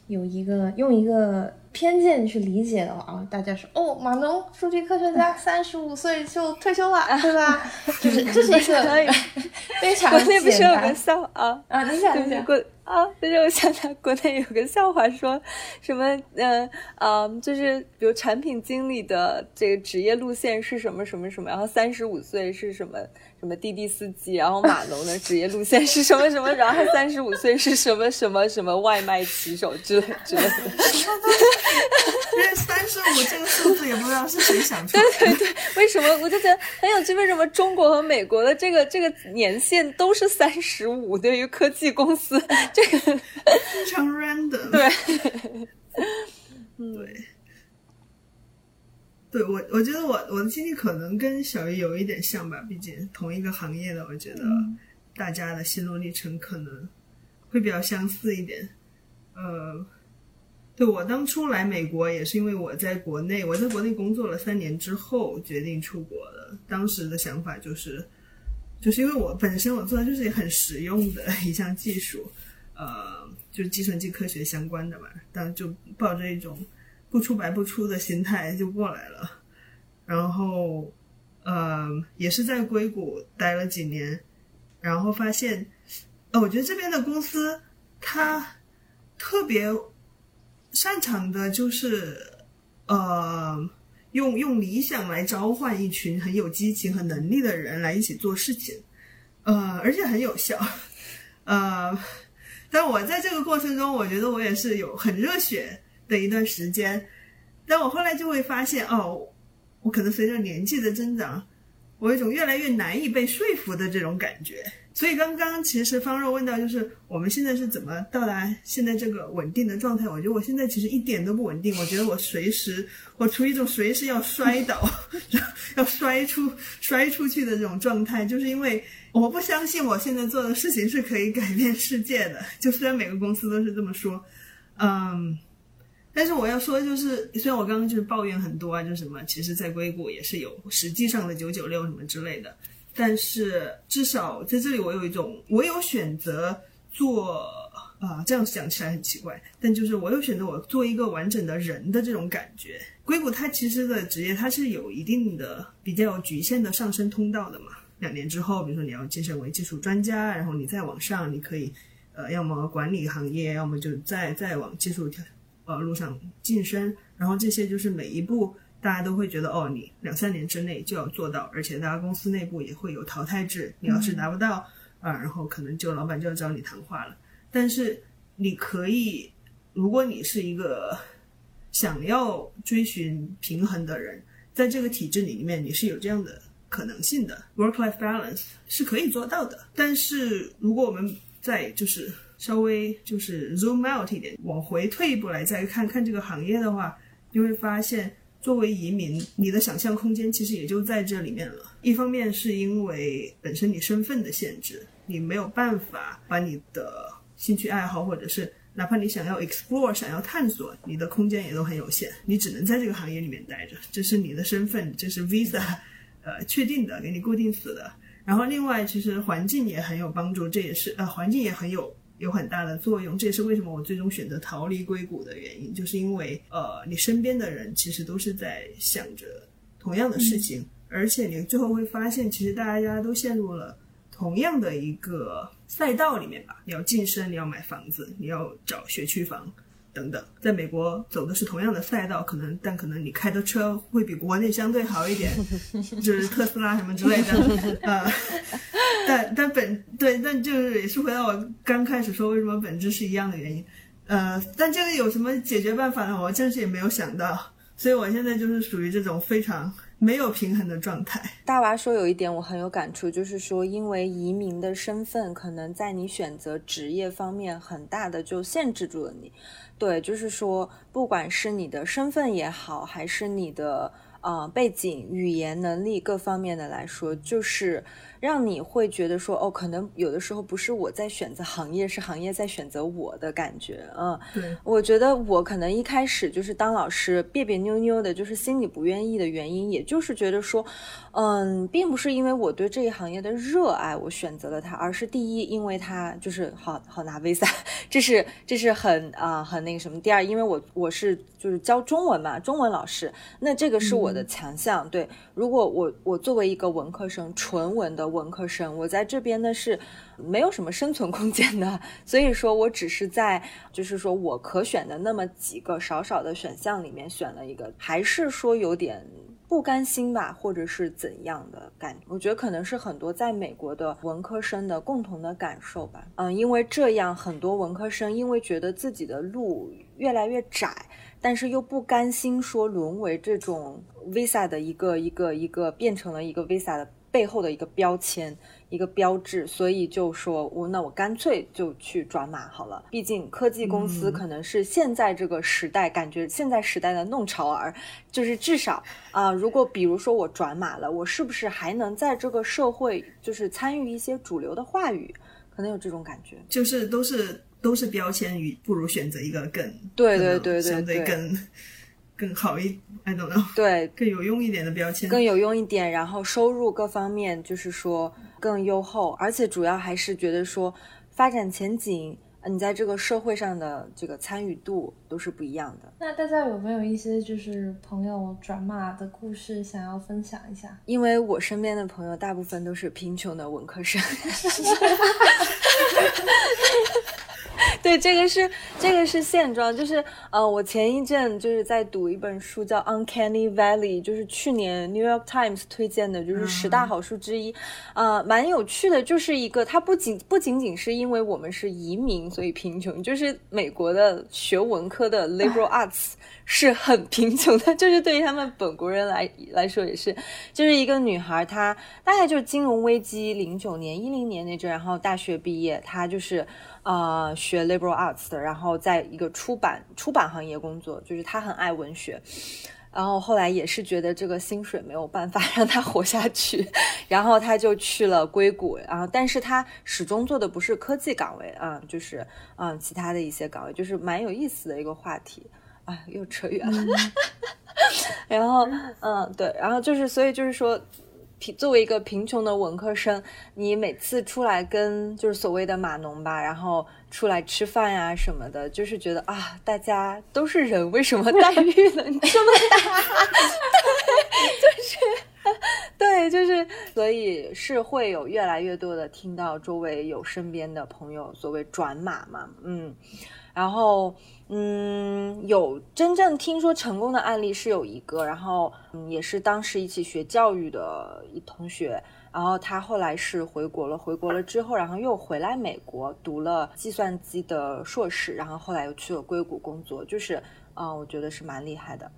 有一个用一个。偏见去理解的话，大家说哦，码农、数据科学家 三十五岁就退休了，对吧？就是这是一个非常国内不笑啊啊，你想想国啊，就是我想想，国内有个笑话，说什么嗯嗯，就是比如产品经理的这个职业路线是什么什么什么，然后三十五岁是什么？什么滴滴司机，然后码农的职业路线是什么什么，然后他三十五岁是什么什么什么外卖骑手之类之类的。因为三十五这个数字也不知道是谁想出来的。对对对，为什么我就觉得很有趣？为什么中国和美国的这个这个年限都是三十五？对于科技公司，这个非常 random。对，对。对我，我觉得我我的经历可能跟小鱼有一点像吧，毕竟同一个行业的，我觉得大家的心路历程可能会比较相似一点。呃，对我当初来美国也是因为我在国内，我在国内工作了三年之后决定出国的。当时的想法就是，就是因为我本身我做的就是很实用的一项技术，呃，就是计算机科学相关的吧，但就抱着一种。不出白不出的心态就过来了，然后，呃，也是在硅谷待了几年，然后发现，呃，我觉得这边的公司它特别擅长的就是，呃，用用理想来召唤一群很有激情和能力的人来一起做事情，呃，而且很有效，呃，但我在这个过程中，我觉得我也是有很热血的一段时间，但我后来就会发现，哦，我可能随着年纪的增长，我有一种越来越难以被说服的这种感觉。所以刚刚其实方若问到，就是我们现在是怎么到达现在这个稳定的状态？我觉得我现在其实一点都不稳定，我觉得我随时我处于一种随时要摔倒、要摔出摔出去的这种状态，就是因为我不相信我现在做的事情是可以改变世界的。就虽然每个公司都是这么说，嗯。但是我要说，就是虽然我刚刚就是抱怨很多啊，就是什么，其实，在硅谷也是有实际上的九九六什么之类的，但是至少在这里，我有一种我有选择做啊、这样想起来很奇怪，但就是我有选择我做一个完整的人的这种感觉。硅谷它其实的职业它是有一定的比较局限的上升通道的嘛。两年之后，比如说你要晋升为技术专家，然后你再往上，你可以呃，要么管理行业，要么就再再往技术跳。呃路上晋升，然后这些就是每一步大家都会觉得哦，你两三年之内就要做到，而且大家公司内部也会有淘汰制，你要是达不到啊、然后可能就老板就要找你谈话了。但是你可以，如果你是一个想要追寻平衡的人，在这个体制里面你是有这样的可能性的，work-life balance 是可以做到的。但是如果我们在就是稍微就是 zoom out 一点，往回退一步来再看看这个行业的话，就会发现，作为移民，你的想象空间其实也就在这里面了。一方面是因为本身你身份的限制，你没有办法把你的兴趣爱好，或者是哪怕你想要 explore、想要探索，你的空间也都很有限，你只能在这个行业里面待着，这是你的身份，这是 visa，呃，确定的，给你固定死的。然后另外，其实环境也很有帮助，这也是呃，环境也很有有很大的作用。这也是为什么我最终选择逃离硅谷的原因，就是因为呃，你身边的人其实都是在想着同样的事情，而且你最后会发现，其实大家都陷入了同样的一个赛道里面吧。你要晋升，你要买房子，你要找学区房。等等，在美国走的是同样的赛道，可能但可能你开的车会比国内相对好一点，就是特斯拉什么之类的，呃，但但本对，但就是也是回到我刚开始说为什么本质是一样的原因，呃，但这个有什么解决办法呢？我暂时也没有想到，所以我现在就是属于这种非常没有平衡的状态。大娃说有一点我很有感触，就是说，因为移民的身份，可能在你选择职业方面很大的就限制住了你。对，就是说，不管是你的身份也好，还是你的呃背景、语言能力各方面的来说，就是让你会觉得说，哦，可能有的时候不是我在选择行业，是行业在选择我的感觉。嗯，对，我觉得我可能一开始就是当老师别别扭扭的，就是心里不愿意的原因，也就是觉得说，嗯，并不是因为我对这一行业的热爱我选择了它，而是第一，因为它就是好好拿 visa，这是这是很啊、呃很那个什么。第二，因为我我是就是教中文嘛，中文老师，那这个是我的强项。对，如果我我作为一个文科生，纯文的文科生，我在这边呢是没有什么生存空间的，所以说我只是在就是说我可选的那么几个少少的选项里面选了一个，还是说有点。不甘心吧，或者是怎样的感觉？我觉得可能是很多在美国的文科生的共同的感受吧。嗯，因为这样，很多文科生因为觉得自己的路越来越窄，但是又不甘心说沦为这种 visa 的一个一个一个变成了一个 visa 的背后的一个标签。一个标志，所以就说我那我干脆就去转码好了。毕竟科技公司可能是现在这个时代，感觉现在时代的弄潮儿，就是至少啊、如果比如说我转码了，我是不是还能在这个社会就是参与一些主流的话语？可能有这种感觉。就是都是都是标签语，不如选择一个更对对对对相对对更更好一，I don't know，对，更有用一点的标签。更有用一点，然后收入各方面就是说更优厚，而且主要还是觉得说发展前景你在这个社会上的这个参与度都是不一样的。那大家有没有一些就是朋友转码的故事想要分享一下？因为我身边的朋友大部分都是贫穷的文科生。对，这个是这个是现状，就是呃，我前一阵就是在读一本书叫《Uncanny Valley》，就是去年 New York Times 推荐的，就是十大好书之一，呃，蛮有趣的，就是一个它不仅不仅仅是因为我们是移民所以贫穷，就是美国的学文科的 liberal arts 是很贫穷的，就是对于他们本国人来来说也是，就是一个女孩，她大概就是金融危机零九年一零年那阵，然后大学毕业，她就是。呃，学 liberal arts 的，然后在一个出版出版行业工作，就是他很爱文学，然后后来也是觉得这个薪水没有办法 让他活下去，然后他就去了硅谷，然后但是他始终做的不是科技岗位啊，就是嗯其他的一些岗位，就是蛮有意思的一个话题，啊，又扯远了，然后嗯对，然后就是所以就是说。作为一个贫穷的文科生，你每次出来跟就是所谓的码农吧，然后出来吃饭呀什么的，就是觉得啊，大家都是人，为什么待遇能这么大？对，就是对，就是，所以是会有越来越多的听到周围有身边的朋友所谓转码嘛，嗯，然后。嗯，有真正听说成功的案例是有一个，然后嗯，也是当时一起学教育的一同学，然后他后来是回国了，回国了之后，然后又回来美国读了计算机的硕士，然后后来又去了硅谷工作，就是嗯，我觉得是蛮厉害的。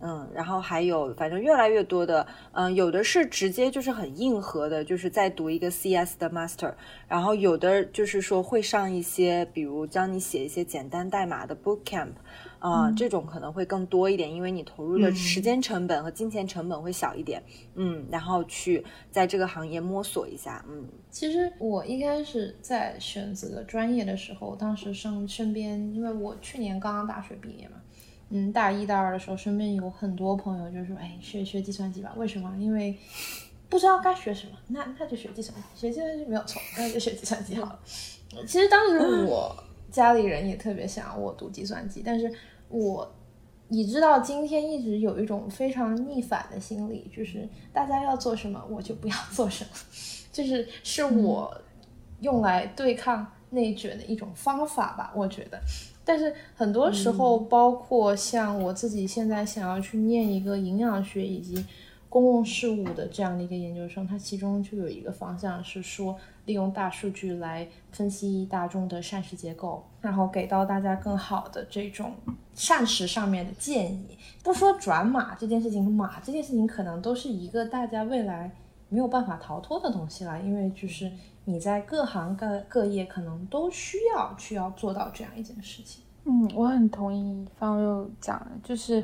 嗯，然后还有，反正越来越多的，嗯，有的是直接就是很硬核的，就是在读一个 CS 的 Master，然后有的就是说会上一些，比如教你写一些简单代码的 Boot Camp，啊，这种可能会更多一点，因为你投入的时间成本和金钱成本会小一点，嗯，然后去在这个行业摸索一下，嗯。其实我一开始在选择专业的时候，当时身身边，因为我去年刚刚大学毕业嘛。嗯，大一、大二的时候，身边有很多朋友就说：“哎，学学计算机吧。”为什么？因为不知道该学什么，那那就学计算机，学计算机没有错，那就学计算机好了。其实当时我家里人也特别想我读计算机，但是我你知道，今天一直有一种非常逆反的心理，就是大家要做什么，我就不要做什么，就是是我用来对抗内卷的一种方法吧，我觉得。但是很多时候，包括像我自己现在想要去念一个营养学以及公共事务的这样的一个研究生，它其中就有一个方向是说，利用大数据来分析大众的膳食结构，然后给到大家更好的这种膳食上面的建议。不说转码这件事情，码这件事情可能都是一个大家未来没有办法逃脱的东西了，因为就是。你在各行各各业可能都需要去要做到这样一件事情。嗯，我很同意方又讲的，就是，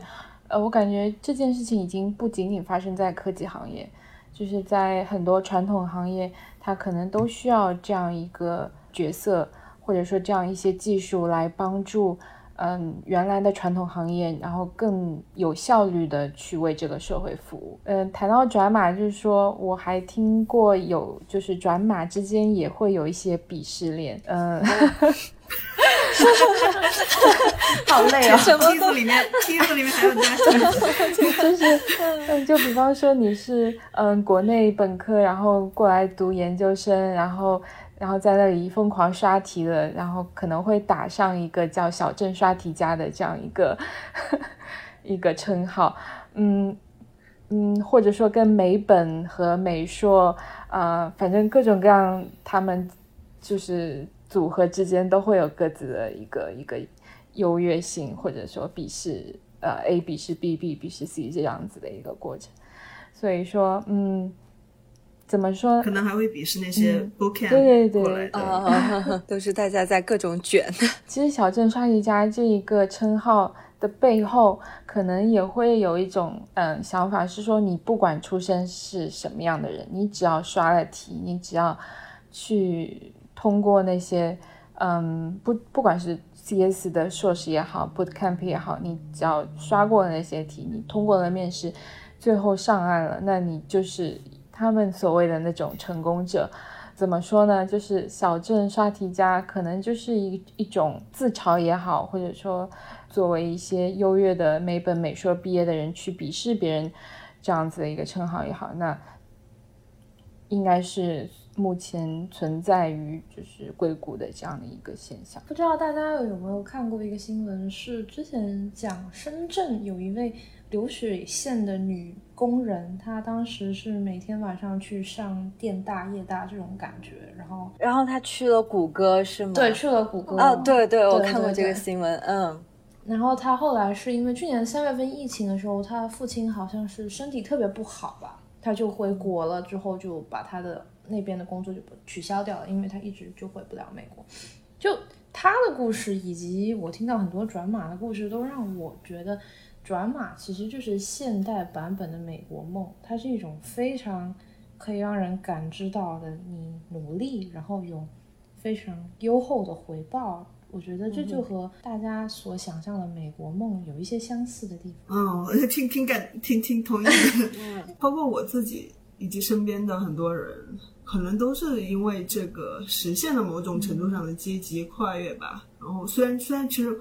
呃，我感觉这件事情已经不仅仅发生在科技行业，就是在很多传统行业，它可能都需要这样一个角色，或者说这样一些技术来帮助。嗯，原来的传统行业，然后更有效率的去为这个社会服务。嗯，谈到转码，就是说我还听过有，就是转码之间也会有一些鄙视链。嗯，好累啊！梯子里面，梯子里面还有加 就是，嗯，就比方说你是嗯国内本科，然后过来读研究生，然后。然后在那里疯狂刷题的，然后可能会打上一个叫“小镇刷题家”的这样一个 一个称号，嗯嗯，或者说跟美本和美硕啊，反正各种各样，他们就是组合之间都会有各自的一个一个优越性，或者说鄙视呃 A 笔试 B，B 笔试 C 这样子的一个过程，所以说嗯。怎么说？可能还会鄙视那些对对对，过来的，都是大家在各种卷。其实“小镇刷题家”这一个称号的背后，可能也会有一种嗯想法，是说你不管出身是什么样的人，你只要刷了题，你只要去通过那些嗯不不管是 CS 的硕士也好，bootcamp 也好，你只要刷过那些题，你通过了面试，最后上岸了，那你就是。他们所谓的那种成功者，怎么说呢？就是小镇刷题家可能就是一一种自嘲也好，或者说作为一些优越的美本美硕毕业的人去鄙视别人这样子的一个称号也好，那应该是目前存在于就是硅谷的这样的一个现象。不知道大家有没有看过一个新闻，是之前讲深圳有一位。流水线的女工人，她当时是每天晚上去上电大夜大这种感觉，然后，然后她去了谷歌是吗？对，去了谷歌。哦，对对，我看过这个新闻，嗯。然后她后来是因为去年三月份疫情的时候，她父亲好像是身体特别不好吧，她就回国了，之后就把她的那边的工作就取消掉了，因为她一直就回不了美国。就她的故事，以及我听到很多转码的故事，都让我觉得。转码其实就是现代版本的美国梦，它是一种非常可以让人感知到的你努力，然后有非常优厚的回报。我觉得这就和大家所想象的美国梦有一些相似的地方。嗯，挺挺感挺挺同意的。包括我自己以及身边的很多人，可能都是因为这个实现了某种程度上的阶级跨越吧。然后虽然虽然其实。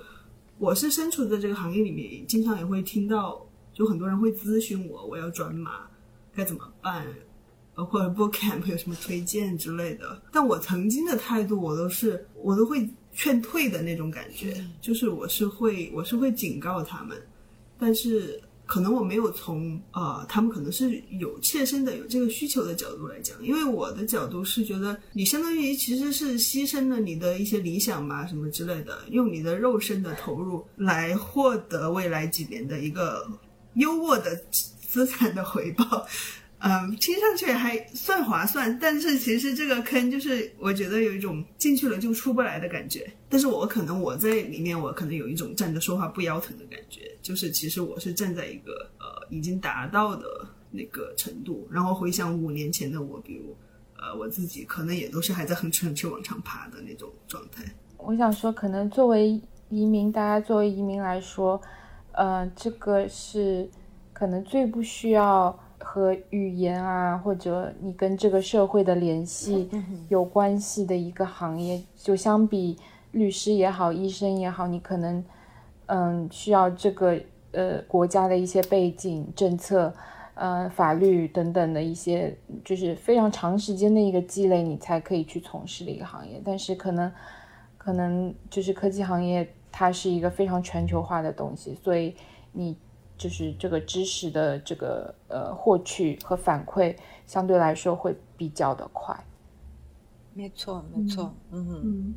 我是身处在这个行业里面，经常也会听到，就很多人会咨询我，我要转码该怎么办，包括 Bookcamp 有什么推荐之类的。但我曾经的态度，我都是我都会劝退的那种感觉，就是我是会我是会警告他们，但是。可能我没有从呃，他们可能是有切身的有这个需求的角度来讲，因为我的角度是觉得你相当于其实是牺牲了你的一些理想吧，什么之类的，用你的肉身的投入来获得未来几年的一个优渥的资产的回报。嗯，听上去还算划算，但是其实这个坑就是我觉得有一种进去了就出不来的感觉。但是我可能我在里面，我可能有一种站着说话不腰疼的感觉，就是其实我是站在一个呃已经达到的那个程度，然后回想五年前的我，比如呃我自己可能也都是还在哼哧哼哧往上爬的那种状态。我想说，可能作为移民，大家作为移民来说，呃，这个是可能最不需要。和语言啊，或者你跟这个社会的联系有关系的一个行业，就相比律师也好，医生也好，你可能嗯需要这个呃国家的一些背景、政策、呃法律等等的一些，就是非常长时间的一个积累，你才可以去从事的一个行业。但是可能可能就是科技行业，它是一个非常全球化的东西，所以你。就是这个知识的这个呃获取和反馈相对来说会比较的快，没错没错，嗯嗯，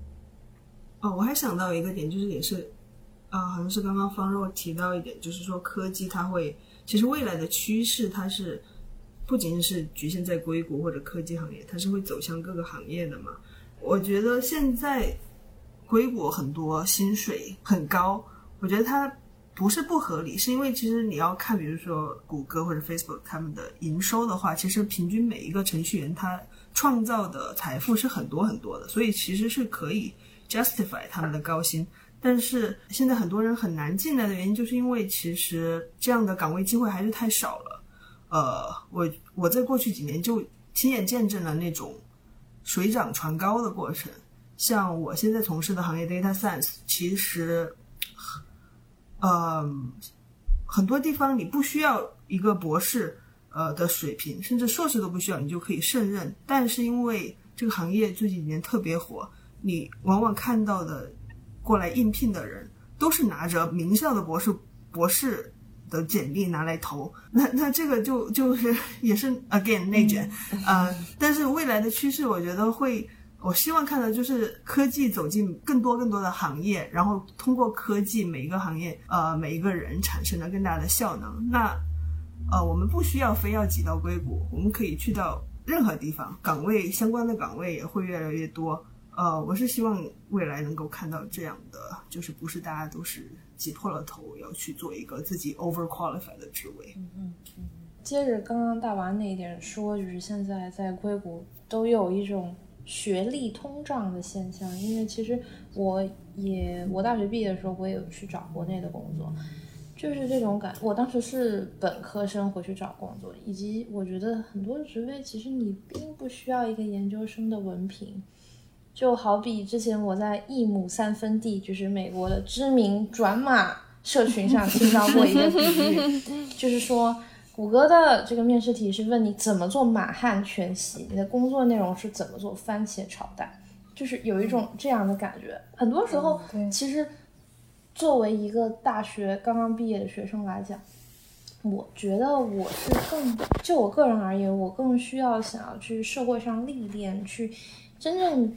哦，我还想到一个点，就是也是啊，好像是刚刚方若提到一点，就是说科技它会，其实未来的趋势它是不仅仅是局限在硅谷或者科技行业，它是会走向各个行业的嘛。我觉得现在硅谷很多薪水很高，我觉得它。不是不合理，是因为其实你要看，比如说谷歌或者 Facebook 他们的营收的话，其实平均每一个程序员他创造的财富是很多很多的，所以其实是可以 justify 他们的高薪。但是现在很多人很难进来的原因，就是因为其实这样的岗位机会还是太少了。呃，我我在过去几年就亲眼见证了那种水涨船高的过程。像我现在从事的行业 data science，其实。嗯，很多地方你不需要一个博士呃的水平，甚至硕士都不需要，你就可以胜任。但是因为这个行业这几年特别火，你往往看到的过来应聘的人都是拿着名校的博士博士的简历拿来投，那那这个就就是也是 again 内卷啊。但是未来的趋势，我觉得会。我希望看到就是科技走进更多更多的行业，然后通过科技每一个行业，呃，每一个人产生了更大的效能。那，呃，我们不需要非要挤到硅谷，我们可以去到任何地方，岗位相关的岗位也会越来越多。呃，我是希望未来能够看到这样的，就是不是大家都是挤破了头要去做一个自己 over qualified 的职位。嗯嗯嗯。接着刚刚大娃那一点说，就是现在在硅谷都有一种。学历通胀的现象，因为其实我也我大学毕业的时候，我也有去找国内的工作，就是这种感。我当时是本科生回去找工作，以及我觉得很多职位其实你并不需要一个研究生的文凭。就好比之前我在一亩三分地，就是美国的知名转码社群上听到 过一个比喻，就是说谷歌的这个面试题是问你怎么做满汉全席，你的工作内容是怎么做番茄炒蛋，就是有一种这样的感觉。很多时候，其实作为一个大学刚刚毕业的学生来讲，我觉得我是更就我个人而言，我更需要想要去社会上历练，去真正。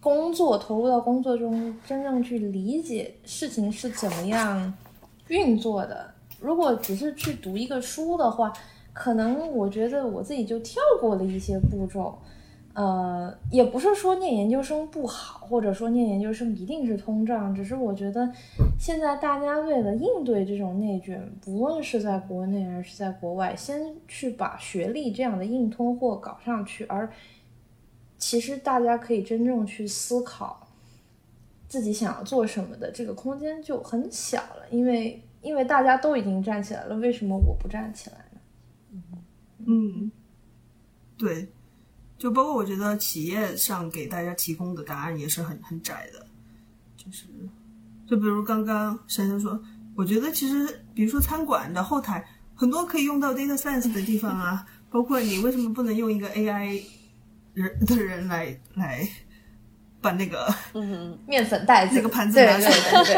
工作投入到工作中，真正去理解事情是怎么样运作的。如果只是去读一个书的话，可能我觉得我自己就跳过了一些步骤。呃，也不是说念研究生不好，或者说念研究生一定是通胀，只是我觉得现在大家为了应对这种内卷，不论是在国内还是在国外，先去把学历这样的硬通货搞上去，而。其实大家可以真正去思考自己想要做什么的这个空间就很小了，因为因为大家都已经站起来了，为什么我不站起来呢？嗯，对，就包括我觉得企业上给大家提供的答案也是很很窄的，就是就比如刚刚珊珊说，我觉得其实比如说餐馆的后台很多可以用到 data science 的地方啊，包括你为什么不能用一个 AI？人的人来来把那个嗯面粉袋子那个盘子拿出来，对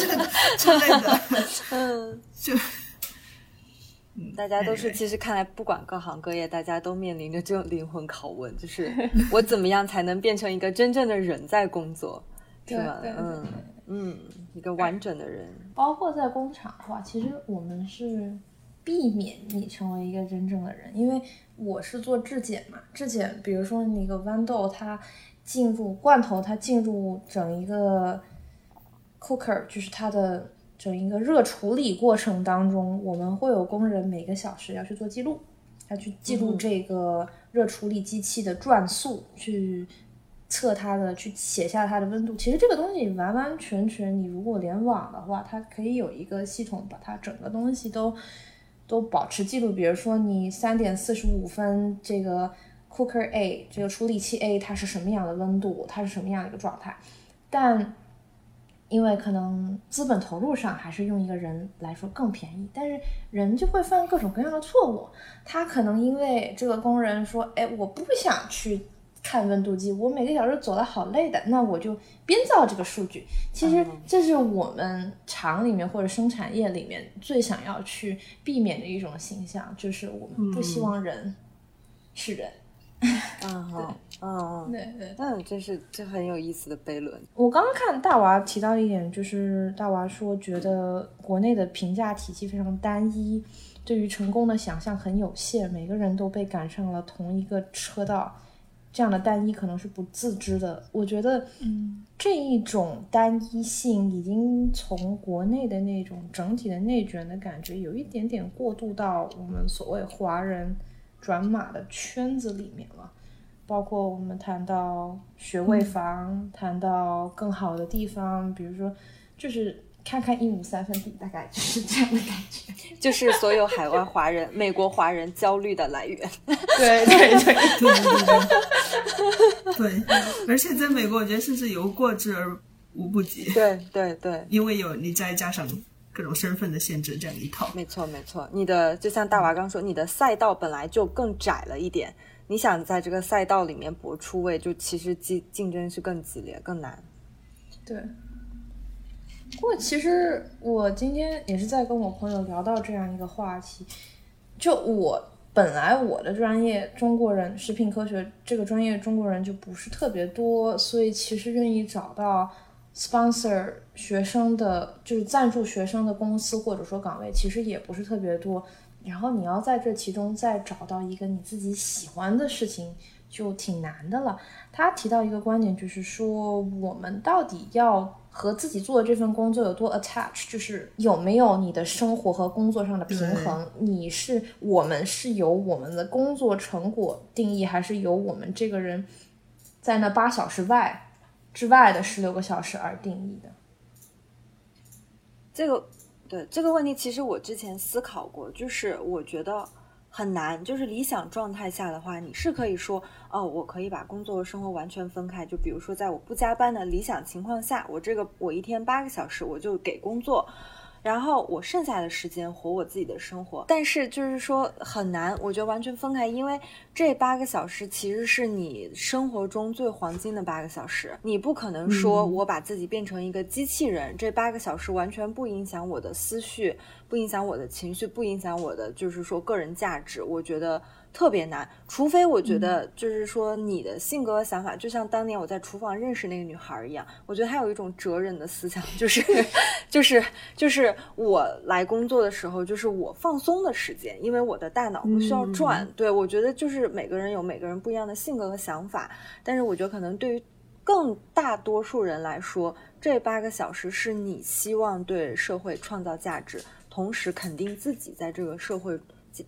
对对之类的，嗯，就大家都是其实看来，不管各行各业，大家都面临着这种灵魂拷问，就是我怎么样才能变成一个真正的人在工作，是吧？嗯嗯，一个完整的人，包括在工厂的话，其实我们是避免你成为一个真正的人，因为。我是做质检嘛，质检，比如说那个豌豆，它进入罐头，它进入整一个 cooker，就是它的整一个热处理过程当中，我们会有工人每个小时要去做记录，要去记录这个热处理机器的转速，去测它的，去写下它的温度。其实这个东西完完全全，你如果联网的话，它可以有一个系统把它整个东西都。都保持记录，比如说你三点四十五分，这个 cooker A 这个处理器 A 它是什么样的温度，它是什么样的一个状态？但因为可能资本投入上还是用一个人来说更便宜，但是人就会犯各种各样的错误。他可能因为这个工人说，哎，我不想去。看温度计，我每个小时走的好累的，那我就编造这个数据。其实这是我们厂里面或者生产业里面最想要去避免的一种形象，就是我们不希望人是人。嗯，好，嗯，对对，那这是这很有意思的悖论。我刚刚看大娃提到一点，就是大娃说觉得国内的评价体系非常单一，对于成功的想象很有限，每个人都被赶上了同一个车道。这样的单一可能是不自知的，我觉得，嗯，这一种单一性已经从国内的那种整体的内卷的感觉，有一点点过渡到我们所谓华人转码的圈子里面了。包括我们谈到学位房，谈到更好的地方，比如说，就是。看看一亩三分地，大概就是这样的感觉，就是所有海外华人、美国华人焦虑的来源。对对对对 对，而且在美国，我觉得甚至有过之而无不及。对对对，因为有你再加上各种身份的限制，这样一套。没错没错，你的就像大娃刚说，你的赛道本来就更窄了一点，你想在这个赛道里面搏出位，就其实竞竞争是更激烈、更难。对。不过，其实我今天也是在跟我朋友聊到这样一个话题。就我本来我的专业中国人食品科学这个专业中国人就不是特别多，所以其实愿意找到 sponsor 学生的，就是赞助学生的公司或者说岗位，其实也不是特别多。然后你要在这其中再找到一个你自己喜欢的事情，就挺难的了。他提到一个观点，就是说我们到底要。和自己做的这份工作有多 attach，就是有没有你的生活和工作上的平衡？你是我们是由我们的工作成果定义，还是由我们这个人在那八小时外之外的十六个小时而定义的？这个对这个问题，其实我之前思考过，就是我觉得很难。就是理想状态下的话，你是可以说，哦，我可以把工作和生活完全分开。就比如说，在我不加班的理想情况下，我这个我一天八个小时，我就给工作。然后我剩下的时间活我自己的生活，但是就是说很难，我觉得完全分开，因为这八个小时其实是你生活中最黄金的八个小时，你不可能说我把自己变成一个机器人，这八个小时完全不影响我的思绪，不影响我的情绪，不影响我的就是说个人价值，我觉得。特别难，除非我觉得就是说你的性格和想法，就像当年我在厨房认识那个女孩一样，我觉得她有一种哲人的思想，就是就是就是我来工作的时候，就是我放松的时间，因为我的大脑不需要转。对我觉得就是每个人有每个人不一样的性格和想法，但是我觉得可能对于更大多数人来说，这八个小时是你希望对社会创造价值，同时肯定自己在这个社会。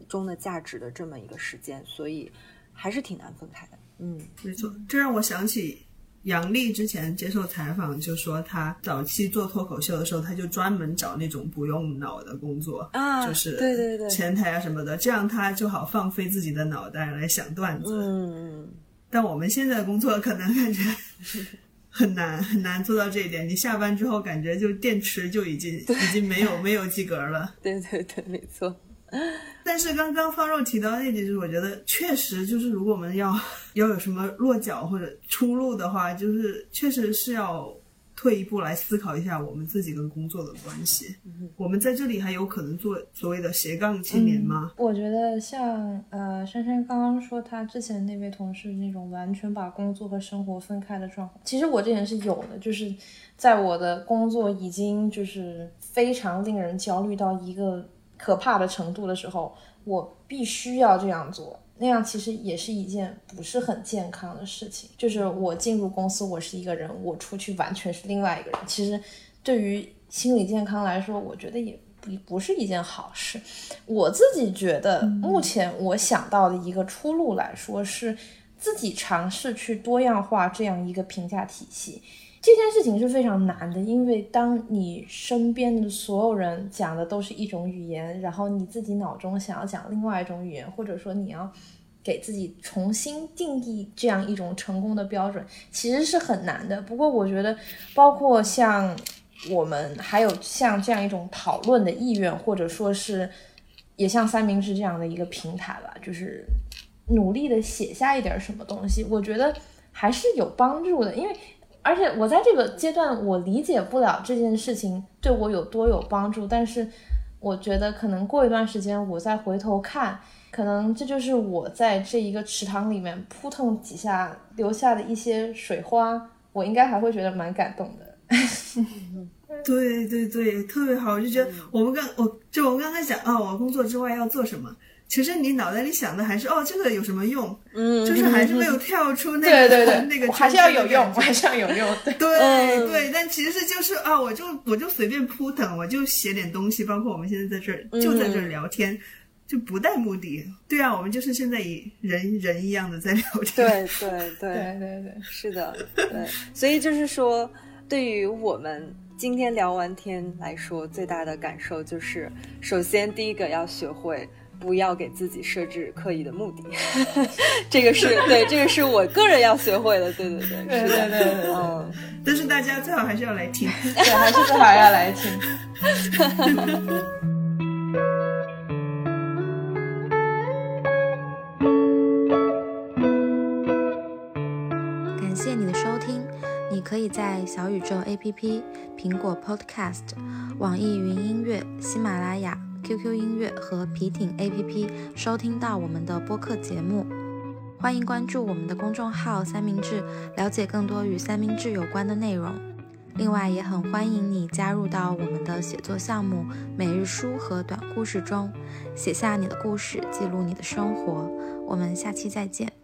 中的价值的这么一个时间，所以还是挺难分开的。嗯，没错，这让我想起杨笠之前接受采访，就说他早期做脱口秀的时候，他就专门找那种不用脑的工作啊，就是对对对，前台啊什么的，这样他就好放飞自己的脑袋来想段子。嗯嗯。但我们现在的工作可能感觉很难很难做到这一点，你下班之后感觉就电池就已经已经没有没有及格了。对对对，没错。但是刚刚方肉提到那点，就是我觉得确实就是，如果我们要要有什么落脚或者出路的话，就是确实是要退一步来思考一下我们自己跟工作的关系。我们在这里还有可能做所谓的斜杠青年吗？我觉得像呃珊珊刚刚说她之前那位同事那种完全把工作和生活分开的状况，其实我这点是有的，就是在我的工作已经就是非常令人焦虑到一个。可怕的程度的时候，我必须要这样做。那样其实也是一件不是很健康的事情。就是我进入公司，我是一个人；我出去，完全是另外一个人。其实对于心理健康来说，我觉得也不不是一件好事。我自己觉得，目前我想到的一个出路来说，是自己尝试去多样化这样一个评价体系。这件事情是非常难的，因为当你身边的所有人讲的都是一种语言，然后你自己脑中想要讲另外一种语言，或者说你要给自己重新定义这样一种成功的标准，其实是很难的。不过我觉得，包括像我们还有像这样一种讨论的意愿，或者说是也像三明治这样的一个平台吧，就是努力的写下一点什么东西，我觉得还是有帮助的，因为。而且我在这个阶段，我理解不了这件事情对我有多有帮助。但是，我觉得可能过一段时间，我再回头看，可能这就是我在这一个池塘里面扑腾几下留下的一些水花，我应该还会觉得蛮感动的。对对对，特别好，我就觉得我们刚我就我们刚才讲啊，我工作之外要做什么。其实你脑袋里想的还是哦，这个有什么用？嗯，就是还是没有跳出那个对对对 那个还是要有用，还是要有用。对 对对，但其实就是啊，我就我就随便扑腾，我就写点东西，包括我们现在在这儿就在这儿聊天，就不带目的。对啊，我们就是现在以人人一样的在聊天。对对对对对对，是的，对。所以就是说，对于我们今天聊完天来说，最大的感受就是，首先第一个要学会。不要给自己设置刻意的目的，这个是对，这个是我个人要学会的。对对对，对对对，嗯。但是大家最好还是要来听，对，还是最好要来听。感谢你的收听，你可以在小宇宙 APP、苹果 Podcast、网易云音乐、喜马拉雅。QQ 音乐和皮艇 APP 收听到我们的播客节目，欢迎关注我们的公众号“三明治”，了解更多与三明治有关的内容。另外，也很欢迎你加入到我们的写作项目——每日书和短故事中，写下你的故事，记录你的生活。我们下期再见。